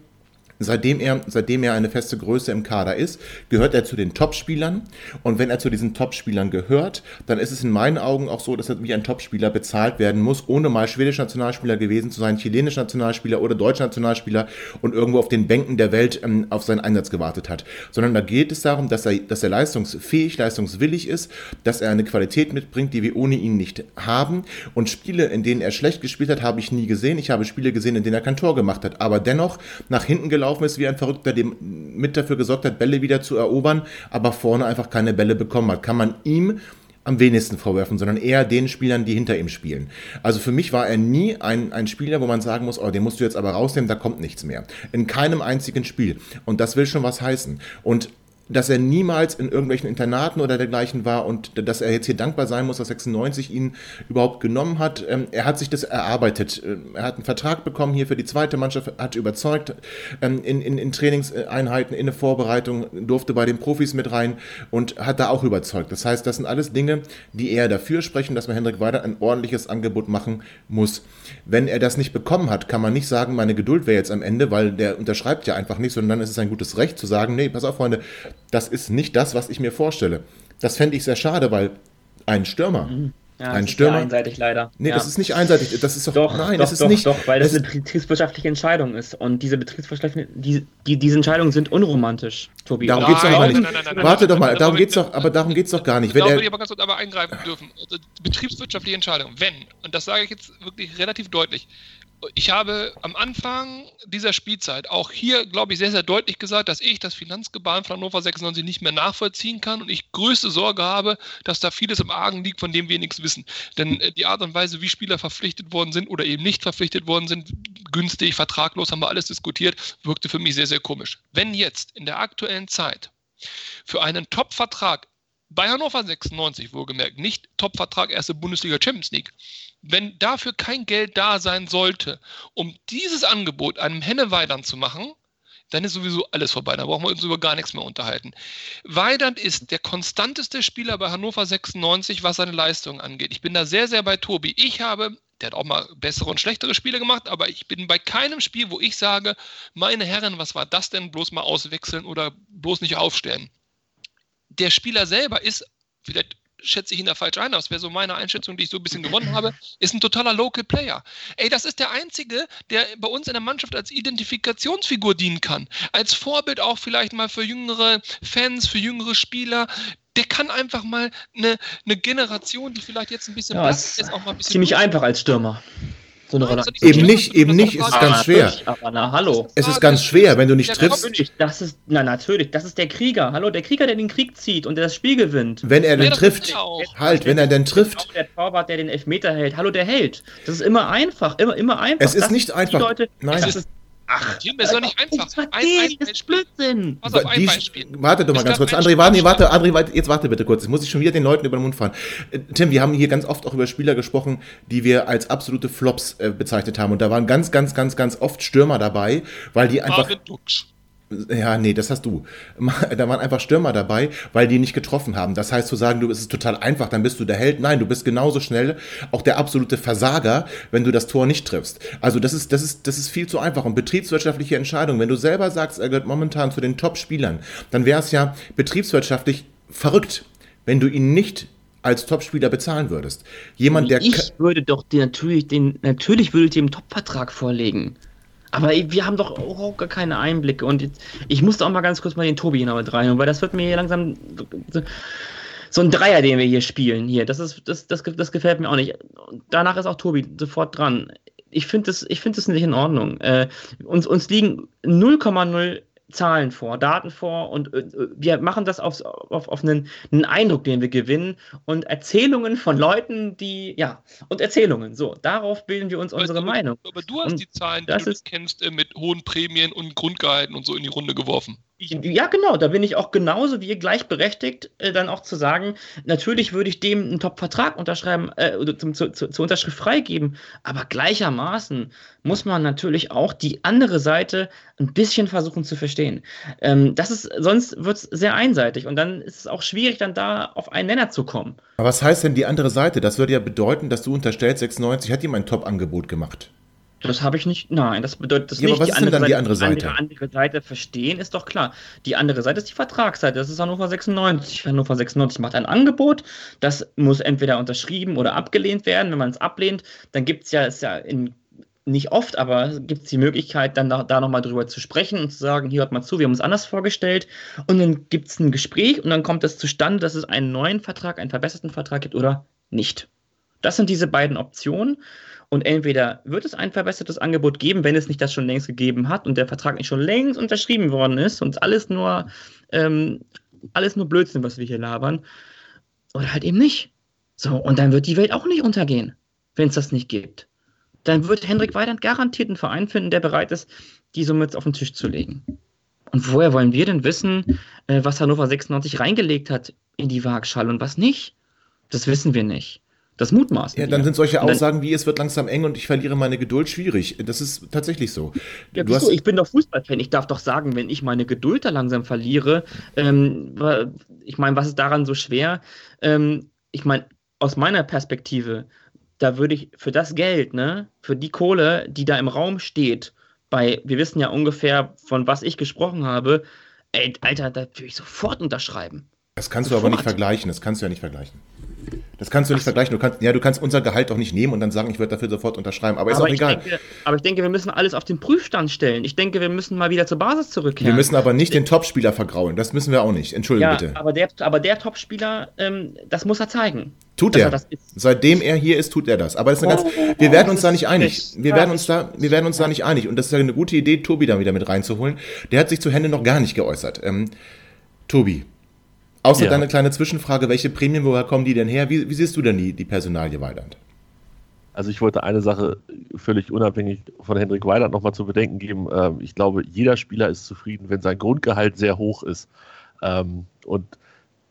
Seitdem er, seitdem er eine feste Größe im Kader ist, gehört er zu den Topspielern. Und wenn er zu diesen Topspielern gehört, dann ist es in meinen Augen auch so, dass er wie ein Topspieler bezahlt werden muss, ohne mal schwedischer Nationalspieler gewesen zu sein, chilenischer Nationalspieler oder deutscher Nationalspieler und irgendwo auf den Bänken der Welt ähm, auf seinen Einsatz gewartet hat. Sondern da geht es darum, dass er, dass er leistungsfähig, leistungswillig ist, dass er eine Qualität mitbringt, die wir ohne ihn nicht haben. Und Spiele, in denen er schlecht gespielt hat, habe ich nie gesehen. Ich habe Spiele gesehen, in denen er kein Tor gemacht hat. Aber dennoch nach hinten gelaufen gelaufen ist wie ein Verrückter, der mit dafür gesorgt hat, Bälle wieder zu erobern, aber vorne einfach keine Bälle bekommen hat. Kann man ihm am wenigsten vorwerfen, sondern eher den Spielern, die hinter ihm spielen. Also für mich war er nie ein, ein Spieler, wo man sagen muss, oh, den musst du jetzt aber rausnehmen, da kommt nichts mehr. In keinem einzigen Spiel. Und das will schon was heißen. Und dass er niemals in irgendwelchen Internaten oder dergleichen war und dass er jetzt hier dankbar sein muss, dass 96 ihn überhaupt genommen hat. Ähm, er hat sich das erarbeitet. Ähm, er hat einen Vertrag bekommen hier für die zweite Mannschaft, hat überzeugt ähm, in, in, in Trainingseinheiten, in der Vorbereitung, durfte bei den Profis mit rein und hat da auch überzeugt. Das heißt, das sind alles Dinge, die eher dafür sprechen, dass man Hendrik weiter ein ordentliches Angebot machen muss. Wenn er das nicht bekommen hat, kann man nicht sagen, meine Geduld wäre jetzt am Ende, weil der unterschreibt ja einfach nicht, sondern dann ist es ein gutes Recht zu sagen, nee, pass auf, Freunde, das ist nicht das, was ich mir vorstelle. Das fände ich sehr schade, weil ein Stürmer. Mhm. Ja, ein das Stürmer. Ist einseitig leider. Nee, ja. das ist nicht einseitig. Das ist doch, Doch, nein, doch, das ist doch, nicht. doch, weil das, das eine betriebswirtschaftliche Entscheidung ist. Und diese betriebswirtschaftlichen, die, die, diese Entscheidungen sind unromantisch, Tobi. Darum Nein, geht's doch nein, nicht. nein, nein, nein, Warte nein, doch mal, darum geht's nein, doch, aber darum geht's doch gar nicht. Wenn würde ich er, aber ganz kurz aber eingreifen dürfen. Also, betriebswirtschaftliche Entscheidung. Wenn, und das sage ich jetzt wirklich relativ deutlich, ich habe am Anfang dieser Spielzeit auch hier, glaube ich, sehr, sehr deutlich gesagt, dass ich das Finanzgebaren von Hannover 96 nicht mehr nachvollziehen kann und ich größte Sorge habe, dass da vieles im Argen liegt, von dem wir nichts wissen. Denn äh, die Art und Weise, wie Spieler verpflichtet worden sind oder eben nicht verpflichtet worden sind, günstig, vertraglos, haben wir alles diskutiert, wirkte für mich sehr, sehr komisch. Wenn jetzt in der aktuellen Zeit für einen Top-Vertrag bei Hannover 96 wohlgemerkt, nicht Top-Vertrag erste Bundesliga Champions League, wenn dafür kein Geld da sein sollte, um dieses Angebot einem Henne Weidand zu machen, dann ist sowieso alles vorbei. Da brauchen wir uns über gar nichts mehr unterhalten. Weidand ist der konstanteste Spieler bei Hannover 96, was seine Leistung angeht. Ich bin da sehr, sehr bei Tobi. Ich habe, der hat auch mal bessere und schlechtere Spiele gemacht, aber ich bin bei keinem Spiel, wo ich sage, meine Herren, was war das denn? Bloß mal auswechseln oder bloß nicht aufstellen. Der Spieler selber ist, vielleicht schätze ich ihn da falsch ein, aber das wäre so meine Einschätzung, die ich so ein bisschen gewonnen habe, ist ein totaler Local Player. Ey, das ist der Einzige, der bei uns in der Mannschaft als Identifikationsfigur dienen kann. Als Vorbild auch vielleicht mal für jüngere Fans, für jüngere Spieler. Der kann einfach mal eine, eine Generation, die vielleicht jetzt ein bisschen Ja, es ist, auch mal ein bisschen. Ziemlich durch- einfach als Stürmer. So eine Rolle. Eben nicht, eben ist nicht, doch ist ganz schwer. Aber na, hallo. Es ist ganz schwer, wenn du nicht triffst. Das ist, na natürlich, das ist der Krieger. Hallo, der Krieger, der den Krieg zieht und der das Spiel gewinnt. Wenn er das trifft, auch. halt, wenn er denn trifft, der Torwart, der den Elfmeter hält. Hallo, der hält. Das ist immer einfach, immer, immer einfach. Es ist Das nicht einfach. Leute, Nein. das ist, ach, Tim, ist doch nicht einfach. Das, Ein, ein, ist. Blödsinn. Pass auf, ein Die- Beispiel. Warte doch mal ganz kurz. André, warte, nee, warte, André, warte, jetzt warte bitte kurz. Jetzt muss ich schon wieder den Leuten über den Mund fahren. Äh, Tim, wir haben hier ganz oft auch über Spieler gesprochen, die wir als absolute Flops äh, bezeichnet haben. Und da waren ganz, ganz, ganz, ganz oft Stürmer dabei, weil die einfach. Marvin Duksch. Ja, nee, das hast du. Da waren einfach Stürmer dabei, weil die nicht getroffen haben. Das heißt, zu sagen, du es ist total einfach, dann bist du der Held. Nein, du bist genauso schnell auch der absolute Versager, wenn du das Tor nicht triffst. Also das ist, das ist, das ist viel zu einfach. Und betriebswirtschaftliche Entscheidung, wenn du selber sagst, er gehört momentan zu den Top-Spielern, dann wäre es ja betriebswirtschaftlich verrückt, wenn du ihn nicht als Topspieler bezahlen würdest. Jemand, der ich würde doch den, natürlich, den, natürlich würde ich dem Top-Vertrag vorlegen. Aber wir haben doch auch gar keine Einblicke. Und ich musste auch mal ganz kurz mal den Tobi noch mit rein, weil das wird mir hier langsam so, ein Dreier, den wir hier spielen. Hier, das ist, das, das, das gefällt mir auch nicht. Danach ist auch Tobi sofort dran. Ich finde das, ich das nicht in Ordnung. Äh, uns, uns liegen 0,0 Zahlen vor, Daten vor und äh, wir machen das auf, auf, auf einen, einen Eindruck, den wir gewinnen und Erzählungen von Leuten, die, ja, und Erzählungen, so, darauf bilden wir uns unsere aber, Meinung. Aber du hast Und die Zahlen, die das du ist- kennst, äh, mit hohen Prämien und Grundgehalten und so in die Runde geworfen. Ja, genau, da bin ich auch genauso wie ihr gleichberechtigt, äh, dann auch zu sagen, natürlich würde ich dem einen Top-Vertrag unterschreiben, äh, zum, zu, zu, zur Unterschrift freigeben, aber gleichermaßen muss man natürlich auch die andere Seite ein bisschen versuchen zu verstehen. Ähm, das ist, sonst wird es sehr einseitig und dann ist es auch schwierig, dann da auf einen Nenner zu kommen. Aber was heißt denn die andere Seite? Das würde ja bedeuten, dass du unterstellst, 96 hat ihm ein Top-Angebot gemacht. Das habe ich nicht. Nein, das bedeutet das Ja, nicht. aber was ist denn dann die andere Seite? Die andere Seite verstehen ist doch klar. Die andere Seite ist die Vertragsseite. Das ist Hannover 96. Hannover 96 macht ein Angebot. Das muss entweder unterschrieben oder abgelehnt werden. Wenn man es ablehnt, dann gibt es ja, ist ja in, nicht oft, aber gibt es die Möglichkeit, dann da, da nochmal drüber zu sprechen und zu sagen: Hier hört mal zu, wir haben uns anders vorgestellt. Und dann gibt es ein Gespräch und dann kommt es zustande, dass es einen neuen Vertrag, einen verbesserten Vertrag gibt oder nicht. Das sind diese beiden Optionen. Und entweder wird es ein verbessertes Angebot geben, wenn es nicht das schon längst gegeben hat und der Vertrag nicht schon längst unterschrieben worden ist und alles nur, ähm, alles nur Blödsinn, was wir hier labern. Oder halt eben nicht. So, und dann wird die Welt auch nicht untergehen, wenn es das nicht gibt. Dann wird Hendrik Weidand garantiert einen Verein finden, der bereit ist, die Summe jetzt auf den Tisch zu legen. Und woher wollen wir denn wissen, äh, was Hannover 96 reingelegt hat in die Waagschale und was nicht? Das wissen wir nicht. Das mutmaßen. Ja, dann sind solche Aussagen wie, es wird langsam eng und ich verliere meine Geduld schwierig. Das ist tatsächlich so. Ja, Du hast- ich bin doch Fußballfan. Ich darf doch sagen, wenn ich meine Geduld da langsam verliere, ähm, ich meine, was ist daran so schwer? Ähm, ich meine, aus meiner Perspektive, da würde ich für das Geld, ne, für die Kohle, die da im Raum steht, bei, wir wissen ja ungefähr, von was ich gesprochen habe, ey, Alter, da würde ich sofort unterschreiben. Das kannst du aber nicht Sofort. vergleichen. Das kannst du ja nicht vergleichen. Das kannst du nicht vergleichen. Du kannst, ja, du kannst unser Gehalt doch nicht nehmen und dann sagen, ich würde dafür sofort unterschreiben. Aber ist auch egal. Denke, aber ich denke, wir müssen alles auf den Prüfstand stellen. Ich denke, wir müssen mal wieder zur Basis zurückkehren. Wir müssen aber nicht den Topspieler vergraulen. Das müssen wir auch nicht. Entschuldige Ja, bitte. aber der, aber der Topspieler, ähm, das muss er zeigen. Tut er. er das ist. Seitdem er hier ist, tut er das. Aber das ist eine ganz, wir werden uns da nicht einig. Wir werden uns da, wir werden uns da nicht einig. Und das ist ja eine gute Idee, Tobi da wieder mit reinzuholen. Der hat sich zu Hände noch gar nicht geäußert. Ähm, Tobi, außer Ja. deine kleine Zwischenfrage, welche Prämien, woher kommen die denn her? Wie, wie siehst du denn die, die Personalie Weidand? Also ich wollte eine Sache völlig unabhängig von Hendrik Weidand nochmal zu bedenken geben. Ähm, ich glaube, jeder Spieler ist zufrieden, wenn sein Grundgehalt sehr hoch ist. Ähm, und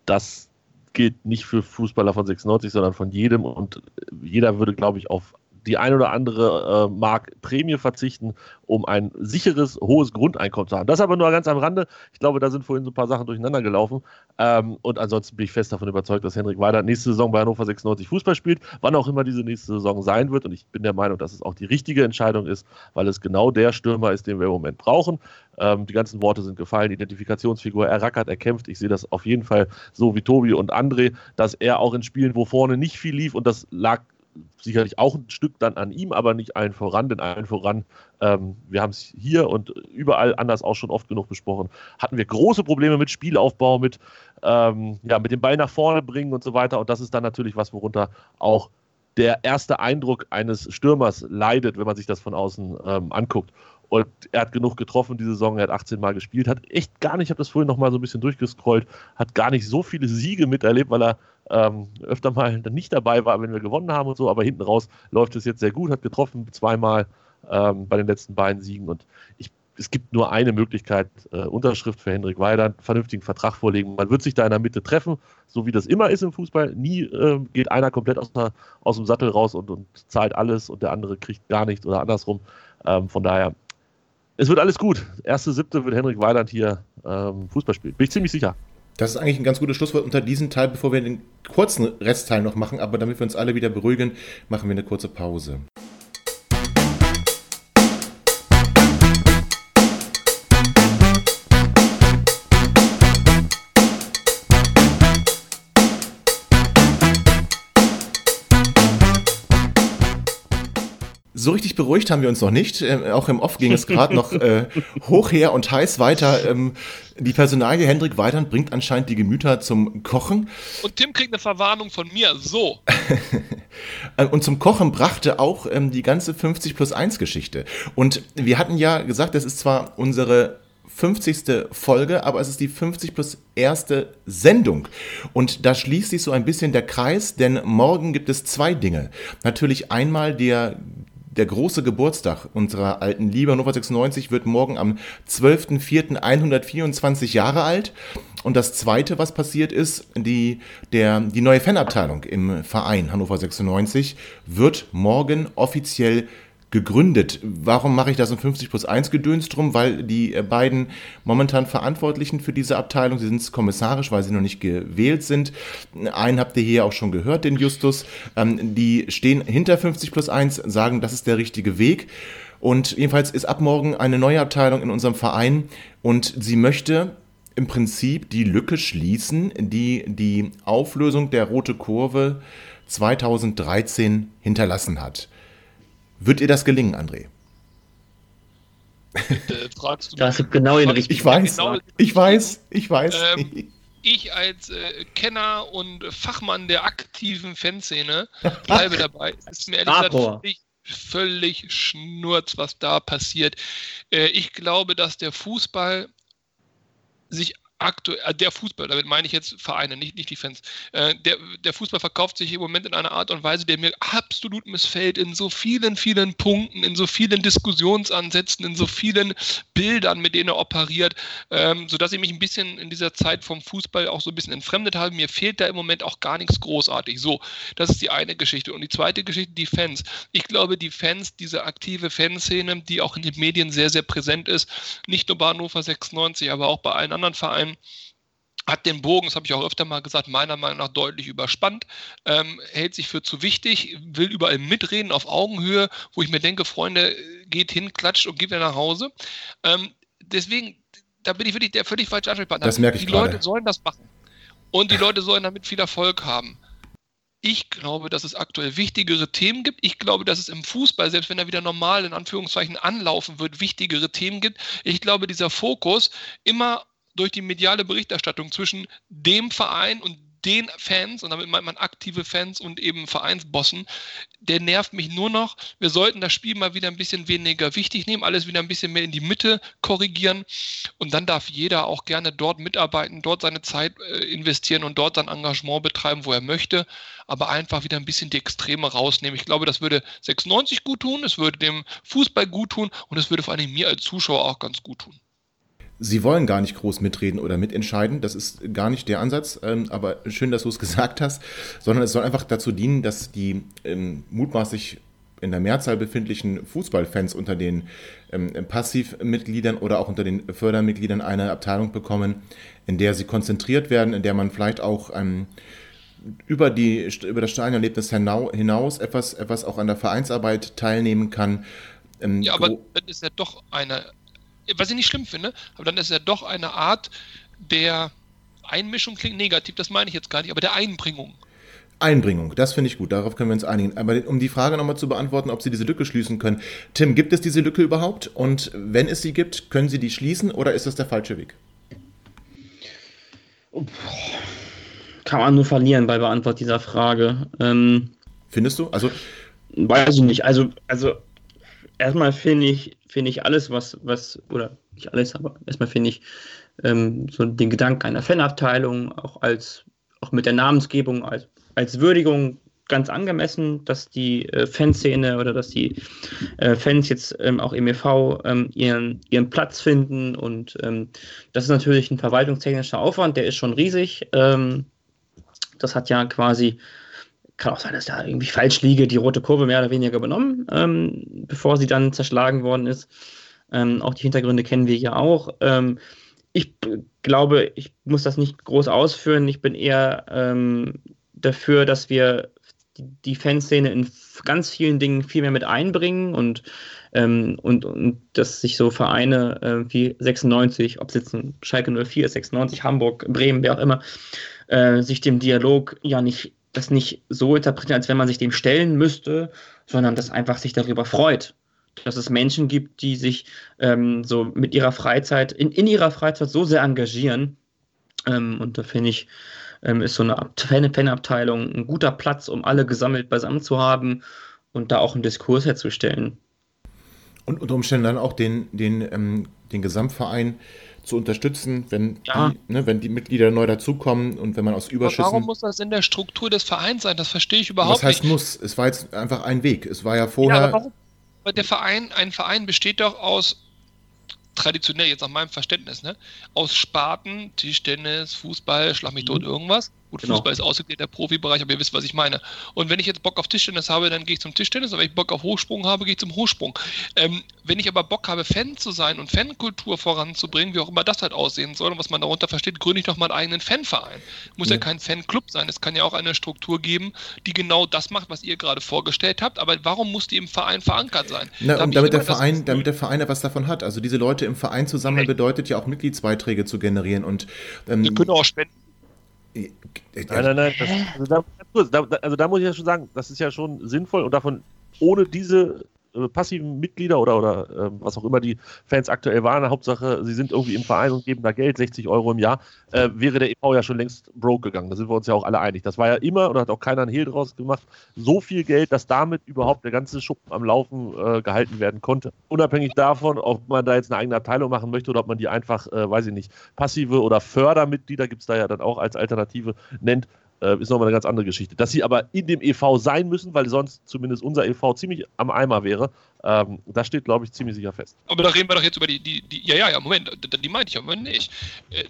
das gilt nicht für Fußballer von 96, sondern von jedem. Und jeder würde, glaube ich, auf die ein oder andere äh, Mark Prämie verzichten, um ein sicheres, hohes Grundeinkommen zu haben. Das aber nur ganz am Rande. Ich glaube, da sind vorhin so ein paar Sachen durcheinander gelaufen. Ähm, und ansonsten bin ich fest davon überzeugt, dass Henrik Weidand nächste Saison bei Hannover 96 Fußball spielt, wann auch immer diese nächste Saison sein wird. Und ich bin der Meinung, dass es auch die richtige Entscheidung ist, weil es genau der Stürmer ist, den wir im Moment brauchen. Ähm, die ganzen Worte sind gefallen, Identifikationsfigur, er rackert, er kämpft. Ich sehe das auf jeden Fall so wie Tobi und André, dass er auch in Spielen, wo vorne nicht viel lief, und das lag sicherlich auch ein Stück dann an ihm, aber nicht allen voran, denn allen voran, ähm, wir haben es hier und überall anders auch schon oft genug besprochen, hatten wir große Probleme mit Spielaufbau, mit, ähm, ja, mit dem Ball nach vorne bringen und so weiter. Und das ist dann natürlich was, worunter auch der erste Eindruck eines Stürmers leidet, wenn man sich das von außen ähm, anguckt. Und er hat genug getroffen diese Saison, er hat 18 Mal gespielt, hat echt gar nicht, ich habe das vorhin nochmal so ein bisschen durchgescrollt, hat gar nicht so viele Siege miterlebt, weil er ähm, öfter mal dann nicht dabei war, wenn wir gewonnen haben und so, aber hinten raus läuft es jetzt sehr gut, hat getroffen zweimal ähm, bei den letzten beiden Siegen und ich, es gibt nur eine Möglichkeit, äh, Unterschrift für Hendrik Weidand, vernünftigen Vertrag vorlegen. Man wird sich da in der Mitte treffen, so wie das immer ist im Fußball. Nie äh, geht einer komplett aus, aus dem Sattel raus und, und zahlt alles und der andere kriegt gar nichts oder andersrum. Ähm, von daher, es wird alles gut. Erste Siebte wird Hendrik Weidand hier ähm, Fußball spielen. Bin ich ziemlich sicher. Das ist eigentlich ein ganz gutes Schlusswort unter diesem Teil, bevor wir den kurzen Restteil noch machen. Aber damit wir uns alle wieder beruhigen, machen wir eine kurze Pause. So richtig beruhigt haben wir uns noch nicht. Ähm, auch im Off ging es gerade noch äh, hoch her und heiß weiter. Ähm, die Personalie Hendrik Weidand bringt anscheinend die Gemüter zum Kochen. Und Tim kriegt eine Verwarnung von mir. So. Äh, Und zum Kochen brachte auch ähm, die ganze 50 plus 1 Geschichte. Und wir hatten ja gesagt, das ist zwar unsere 50. Folge, aber es ist die 50 plus erste Sendung. Und da schließt sich so ein bisschen der Kreis, denn morgen gibt es zwei Dinge. Natürlich einmal der der große Geburtstag unserer alten Liebe Hannover 96 wird morgen am 12.04.124 Jahre alt. Und das zweite, was passiert ist, die, der, die neue Fanabteilung im Verein Hannover 96 wird morgen offiziell gegründet. Warum mache ich da so ein 50 plus 1 Gedöns drum? Weil die äh, beiden momentan Verantwortlichen für diese Abteilung, sie sind kommissarisch, weil sie noch nicht gewählt sind. Einen habt ihr hier auch schon gehört, den Justus. Ähm, die stehen hinter 50 plus 1, sagen, das ist der richtige Weg. Und jedenfalls ist ab morgen eine neue Abteilung in unserem Verein und sie möchte im Prinzip die Lücke schließen, die die Auflösung der Rote Kurve 2013 hinterlassen hat. Wird ihr das gelingen, André? Äh, fragst du das ist genau in Richtung. Ich weiß, genau ich weiß, ich weiß. Ähm, ich als äh, Kenner und Fachmann der aktiven Fanszene bleibe dabei. Es ist mir ehrlich gesagt völlig, völlig schnurz, was da passiert. Äh, ich glaube, dass der Fußball sich aktuell, äh, der Fußball, damit meine ich jetzt Vereine, nicht, nicht die Fans, äh, der, der Fußball verkauft sich im Moment in einer Art und Weise, der mir absolut missfällt, in so vielen, vielen Punkten, in so vielen Diskussionsansätzen, in so vielen Bildern, mit denen er operiert, ähm, sodass ich mich ein bisschen in dieser Zeit vom Fußball auch so ein bisschen entfremdet habe. Mir fehlt da im Moment auch gar nichts großartig. So, das ist die eine Geschichte. Und die zweite Geschichte, die Fans. Ich glaube, die Fans, diese aktive Fanszene, die auch in den Medien sehr, sehr präsent ist, nicht nur bei Hannover 96, aber auch bei allen anderen Vereinen, hat den Bogen, das habe ich auch öfter mal gesagt, meiner Meinung nach deutlich überspannt, ähm, hält sich für zu wichtig, will überall mitreden auf Augenhöhe, wo ich mir denke, Freunde, geht hin, klatscht und geht wieder nach Hause. Ähm, deswegen, da bin ich wirklich der völlig falsche Ansprechpartner. Das merke ich Die gerade. Leute sollen das machen. Und die Leute sollen damit viel Erfolg haben. Ich glaube, dass es aktuell wichtigere Themen gibt. Ich glaube, dass es im Fußball, selbst wenn er wieder normal in Anführungszeichen anlaufen wird, wichtigere Themen gibt. Ich glaube, dieser Fokus immer durch die mediale Berichterstattung zwischen dem Verein und den Fans, und damit meint man aktive Fans und eben Vereinsbossen, der nervt mich nur noch. Wir sollten das Spiel mal wieder ein bisschen weniger wichtig nehmen, alles wieder ein bisschen mehr in die Mitte korrigieren. Und dann darf jeder auch gerne dort mitarbeiten, dort seine Zeit äh, investieren und dort sein Engagement betreiben, wo er möchte. Aber einfach wieder ein bisschen die Extreme rausnehmen. Ich glaube, das würde 96 gut tun, es würde dem Fußball gut tun und es würde vor allem mir als Zuschauer auch ganz gut tun sie wollen gar nicht groß mitreden oder mitentscheiden. Das ist gar nicht der Ansatz. Ähm, aber schön, dass du es gesagt hast. Sondern es soll einfach dazu dienen, dass die ähm, mutmaßlich in der Mehrzahl befindlichen Fußballfans unter den ähm, Passivmitgliedern oder auch unter den Fördermitgliedern eine Abteilung bekommen, in der sie konzentriert werden, in der man vielleicht auch ähm, über, die, über das Stadionerlebnis hinaus etwas, etwas auch an der Vereinsarbeit teilnehmen kann. Ähm, ja, aber das ist ja doch eine was ich nicht schlimm finde, aber dann ist ja doch eine Art der Einmischung, klingt negativ, das meine ich jetzt gar nicht, aber der Einbringung. Einbringung, das finde ich gut, darauf können wir uns einigen. Aber um die Frage nochmal zu beantworten, ob Sie diese Lücke schließen können. Tim, gibt es diese Lücke überhaupt? Und wenn es sie gibt, können Sie die schließen oder ist das der falsche Weg? Kann man nur verlieren bei Beantwort dieser Frage. Ähm, Findest du? Also. Weiß ich nicht. Also, also erstmal finde ich, finde ich alles, was, was, oder nicht alles, aber erstmal finde ich ähm, so den Gedanken einer Fanabteilung auch als, auch mit der Namensgebung als, als Würdigung ganz angemessen, dass die äh, Fanszene oder dass die äh, Fans jetzt ähm, auch im e.V. Ähm, ihren, ihren Platz finden und ähm, das ist natürlich ein verwaltungstechnischer Aufwand, der ist schon riesig. Ähm, das hat ja quasi kann auch sein, dass da irgendwie falsch liege, die rote Kurve mehr oder weniger übernommen, ähm, bevor sie dann zerschlagen worden ist. Ähm, auch die Hintergründe kennen wir ja auch. Ähm, ich glaube, ich muss das nicht groß ausführen. Ich bin eher ähm, dafür, dass wir die, Fanszene in ganz vielen Dingen viel mehr mit einbringen und, ähm, und, und dass sich so Vereine äh, wie 96, ob es jetzt ein Schalke 04 ist, 96, Hamburg, Bremen, wer auch immer, äh, sich dem Dialog ja nicht das nicht so interpretieren, als wenn man sich dem stellen müsste, sondern das einfach sich darüber freut, dass es Menschen gibt, die sich ähm, so mit ihrer Freizeit, in, in ihrer Freizeit so sehr engagieren. Ähm, und da finde ich, ähm, ist so eine Fanabteilung ein guter Platz, um alle gesammelt beisammen zu haben und da auch einen Diskurs herzustellen. Und unter Umständen dann auch den, den, ähm, den Gesamtverein zu unterstützen, wenn, ja. die, ne, wenn die Mitglieder neu dazukommen und wenn man aus Überschüssen. Aber warum muss das in der Struktur des Vereins sein? Das verstehe ich überhaupt nicht. Was heißt nicht. muss? Es war jetzt einfach ein Weg. Es war ja vorher. Ja, aber warum? Weil der Verein, ein Verein besteht doch aus traditionell, jetzt nach meinem Verständnis, ne, aus Sparten, Tischtennis, Fußball, Schlag mich tot, mhm. irgendwas. Gut, Genau. Fußball ist ausgeklärter Profibereich, aber ihr wisst, was ich meine. Und wenn ich jetzt Bock auf Tischtennis habe, dann gehe ich zum Tischtennis. Und wenn ich Bock auf Hochsprung habe, gehe ich zum Hochsprung. Ähm, wenn ich aber Bock habe, Fan zu sein und Fankultur voranzubringen, wie auch immer das halt aussehen soll und was man darunter versteht, gründe ich doch mal einen eigenen Fanverein. Muss ja, Ja. kein Fanclub sein. Es kann ja auch eine Struktur geben, die genau das macht, was ihr gerade vorgestellt habt. Aber warum muss die im Verein verankert sein? Na, Da damit der, Verein, damit der Verein etwas davon hat. Also diese Leute im Verein zu sammeln, bedeutet ja auch Mitgliedsbeiträge zu generieren. Und ähm, Wir können auch spenden. Nein, nein, nein. Das, also, da- also da muss ich ja schon sagen, das ist ja schon sinnvoll und davon ohne diese äh, passiven Mitglieder oder, oder ähm, was auch immer die Fans aktuell waren, Hauptsache, sie sind irgendwie im Verein und geben da Geld, 60 Euro im Jahr, äh, wäre der e.V. ja schon längst broke gegangen. Da sind wir uns ja auch alle einig. Das war ja immer, und hat auch keiner einen Hehl draus gemacht, so viel Geld, dass damit überhaupt der ganze Schuppen am Laufen äh, gehalten werden konnte. Unabhängig davon, ob man da jetzt eine eigene Abteilung machen möchte oder ob man die einfach, äh, weiß ich nicht, passive oder Fördermitglieder, gibt es da ja dann auch als Alternative, nennt, äh, ist nochmal eine ganz andere Geschichte. Dass sie aber in dem e.V. sein müssen, weil sonst zumindest unser e.V. ziemlich am Eimer wäre, ähm, das steht, glaube ich, ziemlich sicher fest. Aber da reden wir doch jetzt über die, die, die ja, ja, ja, Moment, die, die meinte ich aber nicht. Äh,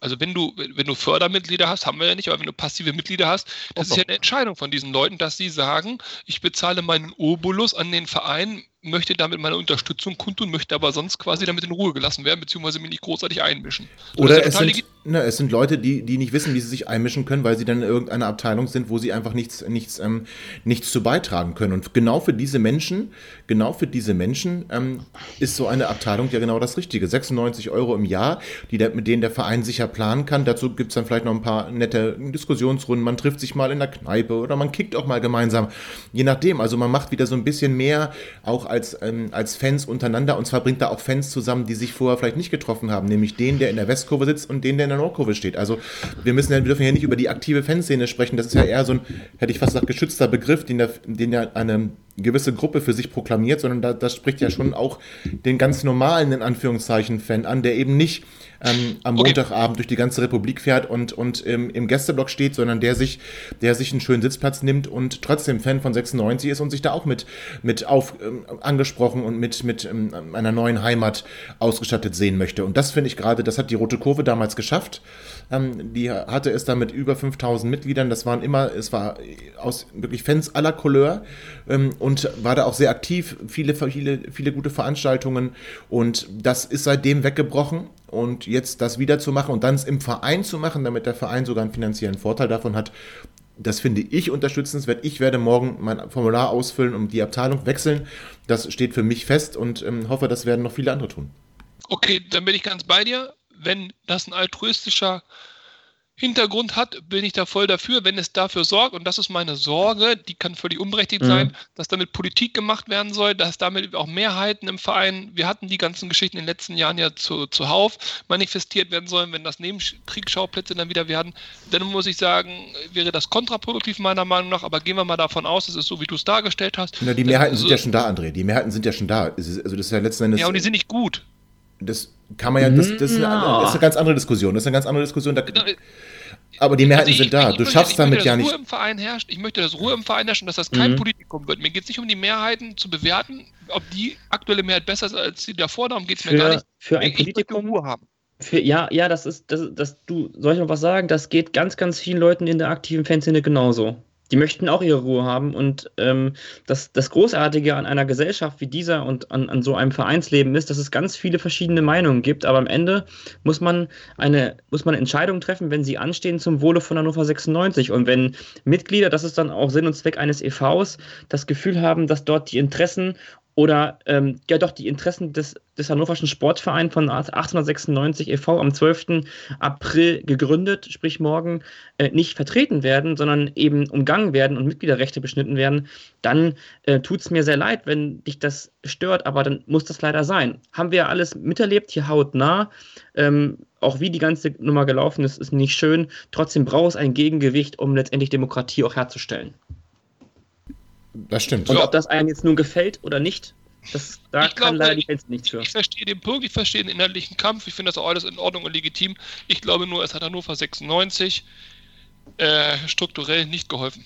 Also wenn du, wenn du Fördermitglieder hast, haben wir ja nicht, aber wenn du passive Mitglieder hast, das Doch, ist ja eine Entscheidung von diesen Leuten, dass sie sagen, ich bezahle meinen Obolus an den Verein, möchte damit meine Unterstützung kundtun, möchte aber sonst quasi damit in Ruhe gelassen werden, beziehungsweise mich nicht großartig einmischen. So, Oder es sind, na, es sind Leute, die, die nicht wissen, wie sie sich einmischen können, weil sie dann in irgendeiner Abteilung sind, wo sie einfach nichts, nichts, ähm, nichts zu beitragen können. Und genau für diese Menschen, genau für diese Menschen ähm, ist so eine Abteilung ja genau das Richtige. 96 Euro im Jahr, die der, mit denen der Verein sicher planen kann. Dazu gibt es dann vielleicht noch ein paar nette Diskussionsrunden. Man trifft sich mal in der Kneipe oder man kickt auch mal gemeinsam. Je nachdem. Also man macht wieder so ein bisschen mehr auch als, ähm, als Fans untereinander. Und zwar bringt da auch Fans zusammen, die sich vorher vielleicht nicht getroffen haben. Nämlich den, der in der Westkurve sitzt und den, der in der Nordkurve steht. Also wir müssen ja, wir dürfen ja nicht über die aktive Fanszene sprechen. Das ist ja eher so ein, hätte ich fast gesagt, geschützter Begriff, den, der, den ja eine gewisse Gruppe für sich proklamiert, sondern da, das spricht ja schon auch den ganz normalen, in Anführungszeichen, Fan an, der eben nicht ähm, am Okay. Montagabend durch die ganze Republik fährt und, und ähm, im Gästeblock steht, sondern der sich, der sich einen schönen Sitzplatz nimmt und trotzdem Fan von 96 ist und sich da auch mit, mit auf, ähm, angesprochen und mit, mit ähm, einer neuen Heimat ausgestattet sehen möchte. Und das finde ich gerade, das hat die Rote Kurve damals geschafft. Ähm, die hatte es da mit über 5000 Mitgliedern. Das waren immer, es war aus wirklich Fans aller Couleur ähm, und war da auch sehr aktiv. Viele, viele, viele gute Veranstaltungen und das ist seitdem weggebrochen. Und jetzt das wieder zu machen und dann es im Verein zu machen, damit der Verein sogar einen finanziellen Vorteil davon hat, das finde ich unterstützenswert. Ich werde morgen mein Formular ausfüllen und die Abteilung wechseln. Das steht für mich fest und ähm, hoffe, das werden noch viele andere tun. Okay, dann bin ich ganz bei dir. Wenn das ein altruistischer Hintergrund hat, bin ich da voll dafür. Wenn es dafür sorgt, und das ist meine Sorge, die kann völlig unberechtigt Mhm. sein, dass damit Politik gemacht werden soll, dass damit auch Mehrheiten im Verein, wir hatten die ganzen Geschichten in den letzten Jahren ja zu, zuhauf, manifestiert werden sollen, wenn das Nebenkriegsschauplätze dann wieder werden, dann muss ich sagen, wäre das kontraproduktiv meiner Meinung nach, aber gehen wir mal davon aus, es ist so, wie du es dargestellt hast. Na, die Mehrheiten so- sind ja schon da, André. Die Mehrheiten sind ja schon da. Also das ist ja letzten Endes. Ja, und die sind nicht gut. Das kann man ja, das, das, ist eine, das ist eine ganz andere Diskussion. Das ist eine ganz andere Diskussion. Da, Da- aber die Mehrheiten Also ich- sind da. ich Du möchte- schaffst ich damit möchte, ja dass nicht. Ruhe im Verein herrscht. Ich möchte, dass Ruhe im Verein herrscht und dass das kein Mhm. Politikum wird. Mir geht es nicht um die Mehrheiten zu bewerten, ob die aktuelle Mehrheit besser ist als die davor. Darum geht es mir gar Für, nicht. für ein Ich Politikum Ruhe haben. Für, ja, ja, das ist, das, das, du, soll ich noch was sagen? Das geht ganz, ganz vielen Leuten in der aktiven Fanszene genauso. Die möchten auch ihre Ruhe haben und ähm, das, das Großartige an einer Gesellschaft wie dieser und an, an so einem Vereinsleben ist, dass es ganz viele verschiedene Meinungen gibt, aber am Ende muss man eine, muss man Entscheidungen treffen, wenn sie anstehen zum Wohle von Hannover 96 und wenn Mitglieder, das ist dann auch Sinn und Zweck eines EVs, das Gefühl haben, dass dort die Interessen oder ähm, ja doch die Interessen des, des Hannoverschen Sportvereins von 1896 e.V. am 12. April gegründet, sprich morgen, äh, nicht vertreten werden, sondern eben umgangen werden und Mitgliederrechte beschnitten werden, dann äh, tut es mir sehr leid, wenn dich das stört, aber dann muss das leider sein. Haben wir alles miterlebt, hier hautnah. Ähm, auch wie die ganze Nummer gelaufen ist, ist nicht schön. Trotzdem braucht es ein Gegengewicht, um letztendlich Demokratie auch herzustellen. Das stimmt. Und Ja. ob das einem jetzt nun gefällt oder nicht, das, da Ich kann glaube, leider die ich- Fans nichts für. Ich verstehe den Punkt, ich verstehe den inhaltlichen Kampf. Ich finde das auch alles in Ordnung und legitim. Ich glaube nur, es hat Hannover 96 äh, strukturell nicht geholfen.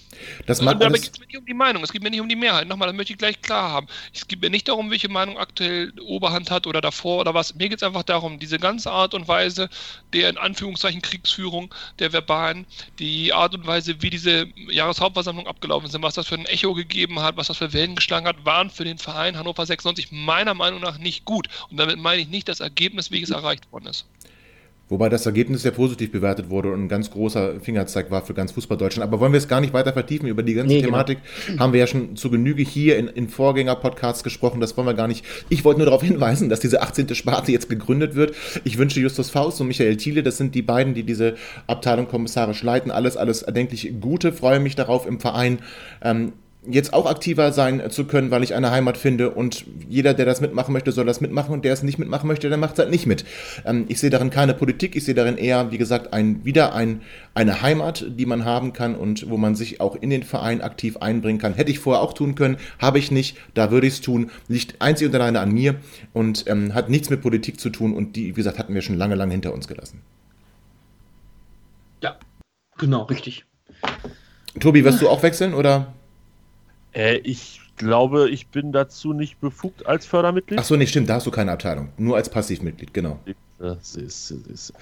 Das mag Und dabei geht es mir nicht um die Meinung, es geht mir nicht um die Mehrheit. Nochmal, das möchte ich gleich klar haben. Es geht mir nicht darum, welche Meinung aktuell Oberhand hat oder davor oder was. Mir geht es einfach darum, diese ganze Art und Weise der in Anführungszeichen Kriegsführung der Verbalen, die Art und Weise, wie diese Jahreshauptversammlung abgelaufen sind, was das für ein Echo gegeben hat, was das für Wellen geschlagen hat, waren für den Verein Hannover 96 meiner Meinung nach nicht gut. Und damit meine ich nicht das Ergebnis, wie es erreicht worden ist. Wobei das Ergebnis sehr positiv bewertet wurde und ein ganz großer Fingerzeig war für ganz Fußball Deutschland. Aber wollen wir es gar nicht weiter vertiefen? Über die ganze Nee, genau. Thematik haben wir ja schon zu Genüge hier in, in Vorgänger-Podcasts gesprochen. Das wollen wir gar nicht. Ich wollte nur darauf hinweisen, dass diese 18. Sparte jetzt gegründet wird. Ich wünsche Justus Faust und Michael Thiele, das sind die beiden, die diese Abteilung kommissarisch leiten. Alles, alles erdenklich Gute. Freue mich darauf im Verein. Ähm, jetzt auch aktiver sein zu können, weil ich eine Heimat finde und jeder, der das mitmachen möchte, soll das mitmachen und der es nicht mitmachen möchte, der macht es halt nicht mit. Ähm, ich sehe darin keine Politik, ich sehe darin eher, wie gesagt, ein, wieder ein, eine Heimat, die man haben kann und wo man sich auch in den Verein aktiv einbringen kann. Hätte ich vorher auch tun können, habe ich nicht, da würde ich es tun. Liegt einzig und alleine an mir und ähm, hat nichts mit Politik zu tun und die, wie gesagt, hatten wir schon lange, lange hinter uns gelassen. Ja, genau, richtig. Tobi, wirst du auch wechseln oder? Äh, ich glaube, ich bin dazu nicht befugt als Fördermitglied. Ach so, nee, stimmt, da hast du keine Abteilung. Nur als Passivmitglied, genau. Das ist, das ist.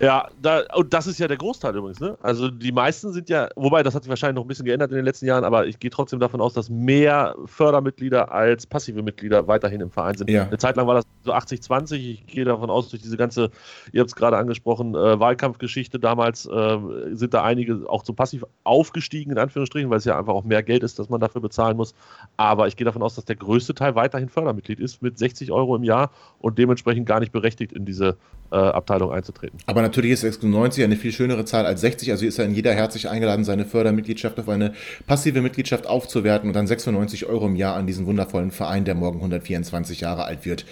Ja, da, und das ist ja der Großteil übrigens, ne? Also die meisten sind ja, wobei das hat sich wahrscheinlich noch ein bisschen geändert in den letzten Jahren, aber ich gehe trotzdem davon aus, dass mehr Fördermitglieder als passive Mitglieder weiterhin im Verein sind. Ja. Eine Zeit lang war das so 80-20. Ich gehe davon aus, durch diese ganze, ihr habt es gerade angesprochen, äh, Wahlkampfgeschichte damals äh, sind da einige auch zu passiv aufgestiegen, in Anführungsstrichen, weil es ja einfach auch mehr Geld ist, dass man dafür bezahlen muss. Aber ich gehe davon aus, dass der größte Teil weiterhin Fördermitglied ist mit 60 Euro im Jahr und dementsprechend gar nicht berechtigt in diese äh, Abteilung einzutreten. Aber natürlich ist 96 eine viel schönere Zahl als 60, also ist ja in jeder herzlich eingeladen, seine Fördermitgliedschaft auf eine passive Mitgliedschaft aufzuwerten und dann 96 Euro im Jahr an diesen wundervollen Verein, der morgen 124 Jahre alt wird,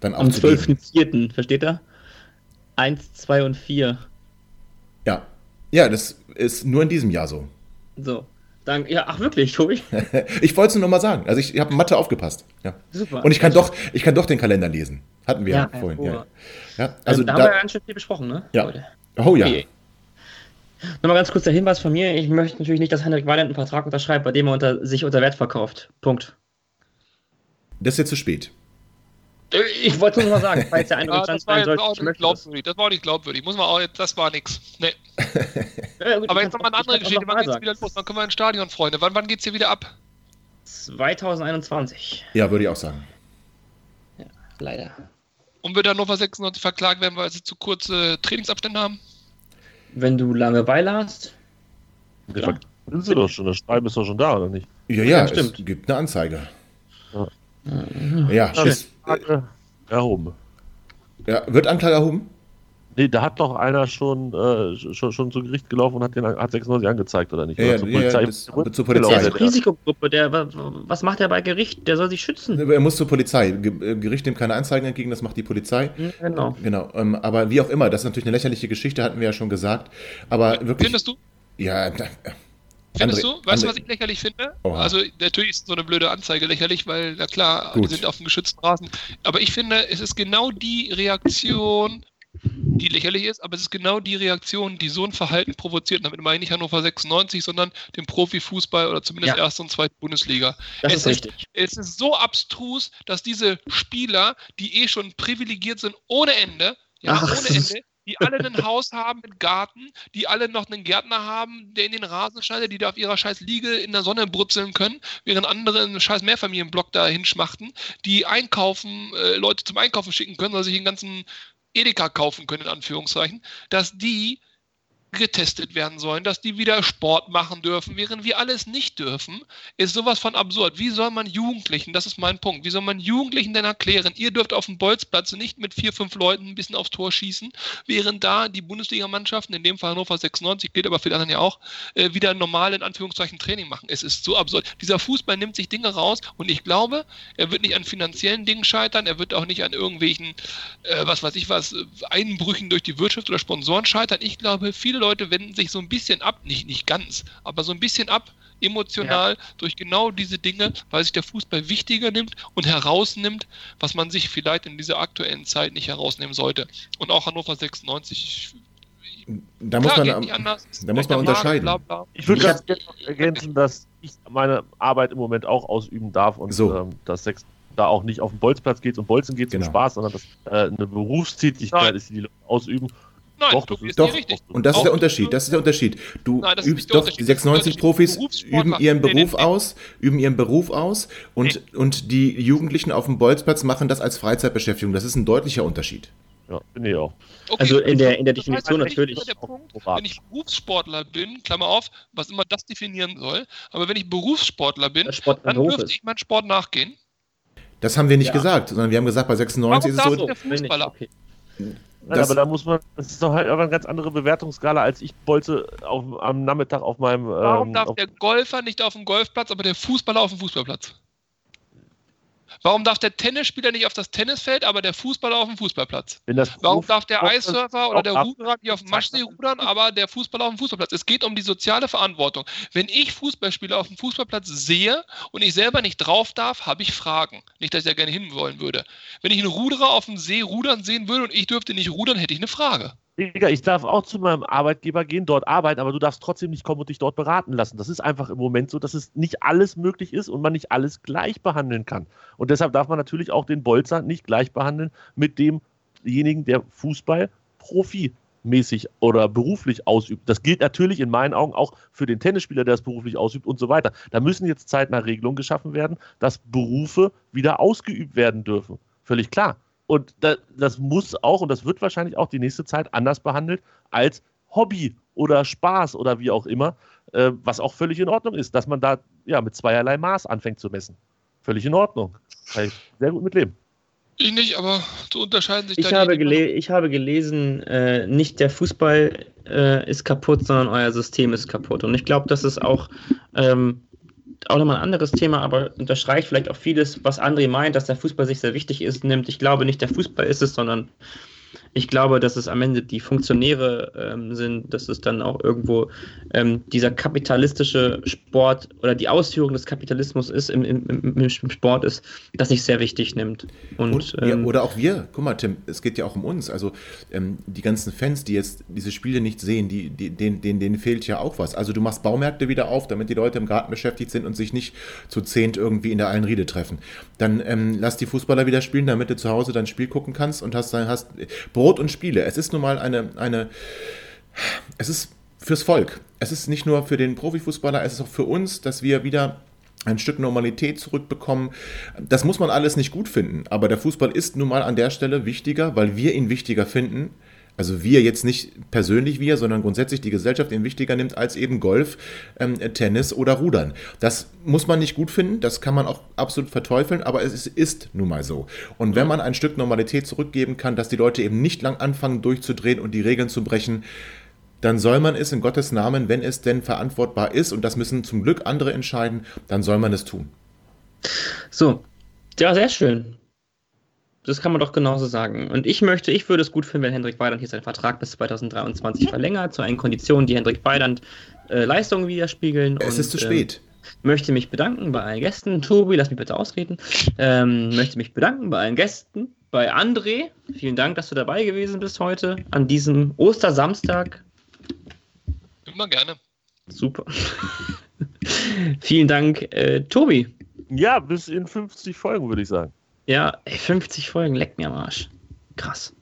dann Am aufzugeben. 12.04., versteht er? 1, 2 und 4. Ja. ja, das ist nur in diesem Jahr so. So. Danke. Ja, ach wirklich, Tobi? Ich wollte es nur noch mal sagen. Also ich habe Mathe aufgepasst. Ja. Super. Und ich kann doch, ich kann doch den Kalender lesen. Hatten wir ja, Ja, vorhin. Ja. Ja, Also also da, haben wir ja da, ganz schön viel besprochen, ne? Ja. Leute? oh ja. Okay. Nochmal ganz kurz der Hinweis von mir. Ich möchte natürlich nicht, dass Henrik Weiland einen Vertrag unterschreibt, bei dem er unter, sich unter Wert verkauft. Punkt. Das ist jetzt zu spät. Äh, Ich wollte nur mal sagen, falls der Ja, Eindruck das war jetzt sollte, auch ich nicht glaubwürdig. Das war auch nicht glaubwürdig. Muss man auch, das war nix. Nee. Ja, gut, Aber jetzt nochmal eine andere Geschichte. Wann geht's wieder los? Wann können wir ins Stadion, Freunde? Wann, wann geht's hier wieder ab? 2021. Ja, würde ich auch sagen. Leider. Und wird Hannover 96 verklagt werden, weil sie zu kurze Trainingsabstände haben? Wenn du Langeweile hast, Ja. Sind sie doch schon, das Schreiben ist doch schon da, oder nicht? Ja, ja, Ja, es stimmt. gibt eine Anzeige. Ja. Ja, Schön. ist, Erhoben. ja wird Anklage erhoben? Nee, da hat doch einer schon, äh, schon, schon zu Gericht gelaufen und hat den hat 96 angezeigt, oder nicht? Ja, oder zur ja, Polizei. das- zur der Polizei. ist Ja. eine Risikogruppe, der, wa- was macht er bei Gericht? Der soll sich schützen. Er muss zur Polizei. Äh, Gericht nimmt keine Anzeigen entgegen, das macht die Polizei. Genau. Genau, ähm, aber wie auch immer, das ist natürlich eine lächerliche Geschichte, hatten wir ja schon gesagt. Aber wirklich. Findest du? Ja, da, Findest André- du? Weißt du, was ich lächerlich finde? Oha. Also, natürlich ist so eine blöde Anzeige lächerlich, weil, na klar, Gut. die sind auf dem geschützten Rasen. Aber ich finde, es ist genau die Reaktion, die lächerlich ist, aber es ist genau die Reaktion, die so ein Verhalten provoziert. Und damit meine ich nicht Hannover 96, sondern den Profifußball oder zumindest Ja. erste und zweite Bundesliga. Das Es ist richtig. Es ist so abstrus, dass diese Spieler, die eh schon privilegiert sind ohne Ende, ja, Ach, ohne ist- Ende, die alle ein Haus haben mit Garten, die alle noch einen Gärtner haben, der in den Rasen schneidet, die da auf ihrer scheiß Liege in der Sonne brutzeln können, während andere einen scheiß Mehrfamilienblock da hinschmachten, die einkaufen, äh, Leute zum Einkaufen schicken können, oder sich den ganzen Edeka kaufen können, in Anführungszeichen, dass die getestet werden sollen, dass die wieder Sport machen dürfen, während wir alles nicht dürfen, ist sowas von absurd. Wie soll man Jugendlichen, das ist mein Punkt, wie soll man Jugendlichen denn erklären, ihr dürft auf dem Bolzplatz nicht mit vier, fünf Leuten ein bisschen aufs Tor schießen, während da die Bundesligamannschaften, in dem Fall Hannover 96, gilt aber für die anderen ja auch, äh, wieder normal in Anführungszeichen Training machen. Es ist so absurd. Dieser Fußball nimmt sich Dinge raus und ich glaube, er wird nicht an finanziellen Dingen scheitern, er wird auch nicht an irgendwelchen, äh, was weiß ich was, Einbrüchen durch die Wirtschaft oder Sponsoren scheitern. Ich glaube, viele Leute wenden sich so ein bisschen ab, nicht, nicht ganz, aber so ein bisschen ab, emotional durch genau diese Dinge, weil sich der Fußball wichtiger nimmt und herausnimmt, was man sich vielleicht in dieser aktuellen Zeit nicht herausnehmen sollte. Und auch Hannover 96, ich, Da muss Klar, man, anders, ist da muss man unterscheiden. bla, bla. Ich würde ganz gerne noch ergänzen, dass ich meine Arbeit im Moment auch ausüben darf und So. ähm, dass Sex da auch nicht auf den Bolzplatz geht und Bolzen geht zum Genau. Spaß, sondern dass äh, eine Berufstätigkeit Nein. ist, die die Leute ausüben. Nein, Doch, das ist Doch, nicht richtig. und das ist Auch der Unterschied. Das ist der Unterschied. Du Nein, ist übst doch, die Das ist der 96-Profis Unterschied. Berufssportler- üben ihren Nee, nee, Beruf nee. aus, üben ihren Beruf aus und, und die Jugendlichen auf dem Bolzplatz machen das als Freizeitbeschäftigung. Das ist ein deutlicher Unterschied. Ja, ich auch. Okay, Also in der, in der das heißt, Definition natürlich. ist der Punkt, wenn ich Berufssportler bin, Klammer auf, was immer das definieren soll, aber wenn ich Berufssportler bin, dann Beruf dürfte ist. ich meinen Sport nachgehen. Das haben wir nicht Ja. gesagt, sondern wir haben gesagt, bei 96 ist es Warum so, Fußballer? Okay. Nein, aber da muss man, das ist doch halt aber eine ganz andere Bewertungsskala, als ich Bolze auf, am Nachmittag auf meinem. Warum ähm, darf der Golfer nicht auf dem Golfplatz, aber der Fußballer auf dem Fußballplatz? Warum darf der Tennisspieler nicht auf das Tennisfeld, aber der Fußballer auf dem Fußballplatz? Warum darf der Eissurfer oder der Ruderer nicht auf dem Maschsee rudern, aber der Fußballer auf dem Fußballplatz? Es geht um die soziale Verantwortung. Wenn ich Fußballspieler auf dem Fußballplatz sehe und ich selber nicht drauf darf, habe ich Fragen. Nicht, dass ich da gerne hin wollen würde. Wenn ich einen Ruderer auf dem See rudern sehen würde und ich dürfte nicht rudern, hätte ich eine Frage. Digga, ich darf auch zu meinem Arbeitgeber gehen, dort arbeiten, aber du darfst trotzdem nicht kommen und dich dort beraten lassen. Das ist einfach im Moment so, dass es nicht alles möglich ist und man nicht alles gleich behandeln kann. Und deshalb darf man natürlich auch den Bolzer nicht gleich behandeln mit demjenigen, der Fußball profimäßig oder beruflich ausübt. Das gilt natürlich in meinen Augen auch für den Tennisspieler, der es beruflich ausübt und so weiter. Da müssen jetzt zeitnah Regelungen geschaffen werden, dass Berufe wieder ausgeübt werden dürfen. Völlig klar. Und da, das muss auch und das wird wahrscheinlich auch die nächste Zeit anders behandelt als Hobby oder Spaß oder wie auch immer, äh, was auch völlig in Ordnung ist, dass man da ja mit zweierlei Maß anfängt zu messen. Völlig in Ordnung. Kann ich sehr gut mitleben. Ich nicht, aber so unterscheiden sich Ich habe, ich habe gelesen, äh, nicht der Fußball äh, ist kaputt, sondern euer System ist kaputt. Und ich glaube, das ist auch, ähm, auch nochmal ein anderes Thema, aber unterstreicht vielleicht auch vieles, was André meint, dass der Fußball sich sehr wichtig ist, nimmt. Ich glaube nicht, der Fußball ist es, sondern ich glaube, dass es am Ende die Funktionäre ähm, sind, dass es dann auch irgendwo ähm, dieser kapitalistische Sport oder die Ausführung des Kapitalismus ist, im, im, im, im Sport ist, das sich sehr wichtig nimmt. Und, Und wir, ähm, oder auch wir, guck mal, Tim, es geht ja auch um uns. Also ähm, die ganzen Fans, die jetzt diese Spiele nicht sehen, die, die, denen, denen, denen fehlt ja auch was. Also du machst Baumärkte wieder auf, damit die Leute im Garten beschäftigt sind und sich nicht zu zehnt irgendwie in der Einriede treffen. Dann ähm, lass die Fußballer wieder spielen, damit du zu Hause dein Spiel gucken kannst und hast, dann hast Brot und Spiele. Es ist nun mal eine, eine es ist fürs Volk. Es ist nicht nur für den Profifußballer, es ist auch für uns, dass wir wieder ein Stück Normalität zurückbekommen. Das muss man alles nicht gut finden, aber der Fußball ist nun mal an der Stelle wichtiger, weil wir ihn wichtiger finden. Also wir jetzt nicht persönlich wir, sondern grundsätzlich die Gesellschaft ihn wichtiger nimmt als eben Golf, ähm, Tennis oder Rudern. Das muss man nicht gut finden, das kann man auch absolut verteufeln, aber es ist, ist nun mal so. Und wenn man ein Stück Normalität zurückgeben kann, dass die Leute eben nicht lang anfangen durchzudrehen und die Regeln zu brechen, dann soll man es in Gottes Namen, wenn es denn verantwortbar ist, und das müssen zum Glück andere entscheiden, dann soll man es tun. So, ja, sehr schön. Das kann man doch genauso sagen. Und ich möchte, ich würde es gut finden, wenn Hendrik Weidand hier seinen Vertrag bis 2023 verlängert, zu einen Konditionen, die Hendrik Weidand äh, Leistungen widerspiegeln. Es und, ist zu ähm, spät. möchte mich bedanken bei allen Gästen. Tobi, lass mich bitte ausreden. Ähm, möchte mich bedanken bei allen Gästen. Bei André, vielen Dank, dass du dabei gewesen bist heute an diesem Ostersamstag. Immer gerne. Super. vielen Dank, äh, Tobi. Ja, bis in 50 Folgen, würde ich sagen. Ja, ey, 50 Folgen, leck mir am Arsch. Krass.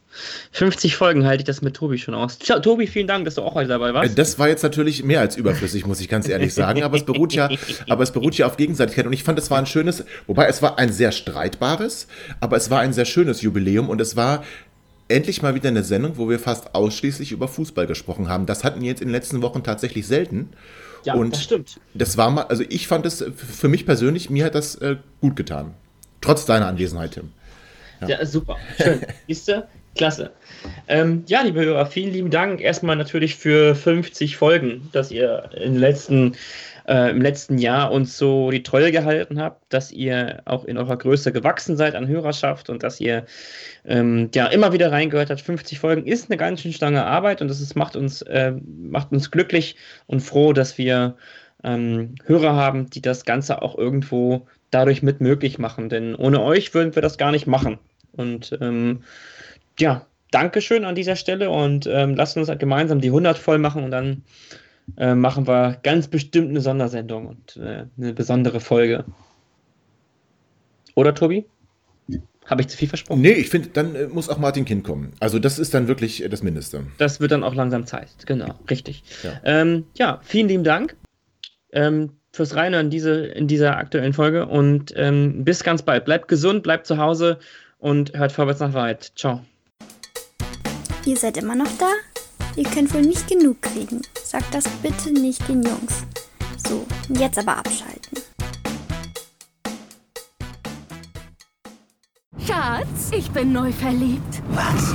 50 Folgen halte ich das mit Tobi schon aus. Tja, Tobi, vielen Dank, dass du auch heute dabei Äh, warst. Das war jetzt natürlich mehr als überflüssig, muss ich ganz ehrlich sagen. Aber es beruht ja, aber es beruht ja auf Gegenseitigkeit. Und ich fand, es war ein schönes, wobei es war ein sehr streitbares, aber es war ein sehr schönes Jubiläum und es war endlich mal wieder eine Sendung, wo wir fast ausschließlich über Fußball gesprochen haben. Das hatten wir jetzt in den letzten Wochen tatsächlich selten. ja, und das stimmt. Das war mal, also ich fand es für mich persönlich, mir hat das äh, gut getan. Trotz deiner Anwesenheit, Tim. Ja, super. Schön. Siehst du? Klasse. Ähm, ja, liebe Hörer, vielen lieben Dank erstmal natürlich für 50 Folgen, dass ihr im letzten, äh, im letzten Jahr uns so die Treue gehalten habt, dass ihr auch in eurer Größe gewachsen seid an Hörerschaft und dass ihr ähm, ja immer wieder reingehört habt. 50 Folgen ist eine ganz schön lange Arbeit und das ist, macht, uns, äh, macht uns glücklich und froh, dass wir ähm, Hörer haben, die das Ganze auch irgendwo dadurch mit möglich machen. Denn ohne euch würden wir das gar nicht machen. Und ähm, ja, Dankeschön an dieser Stelle und ähm, lasst uns gemeinsam die 100 voll machen und dann äh, machen wir ganz bestimmt eine Sondersendung und äh, eine besondere Folge. Oder, Tobi? Habe ich zu viel versprochen? Nee, ich finde, dann äh, muss auch Martin Kind kommen. Also das ist dann wirklich äh, das Mindeste. Das wird dann auch langsam Zeit. Genau, richtig. Ja. Ähm, ja, vielen lieben Dank ähm, fürs Reinhören diese, in dieser aktuellen Folge und ähm, bis ganz bald. Bleibt gesund, bleibt zu Hause und hört vorwärts nach weit. Ciao. Ihr seid immer noch da? Ihr könnt wohl nicht genug kriegen. Sagt das bitte nicht den Jungs. So, jetzt aber abschalten. Schatz, ich bin neu verliebt. Was?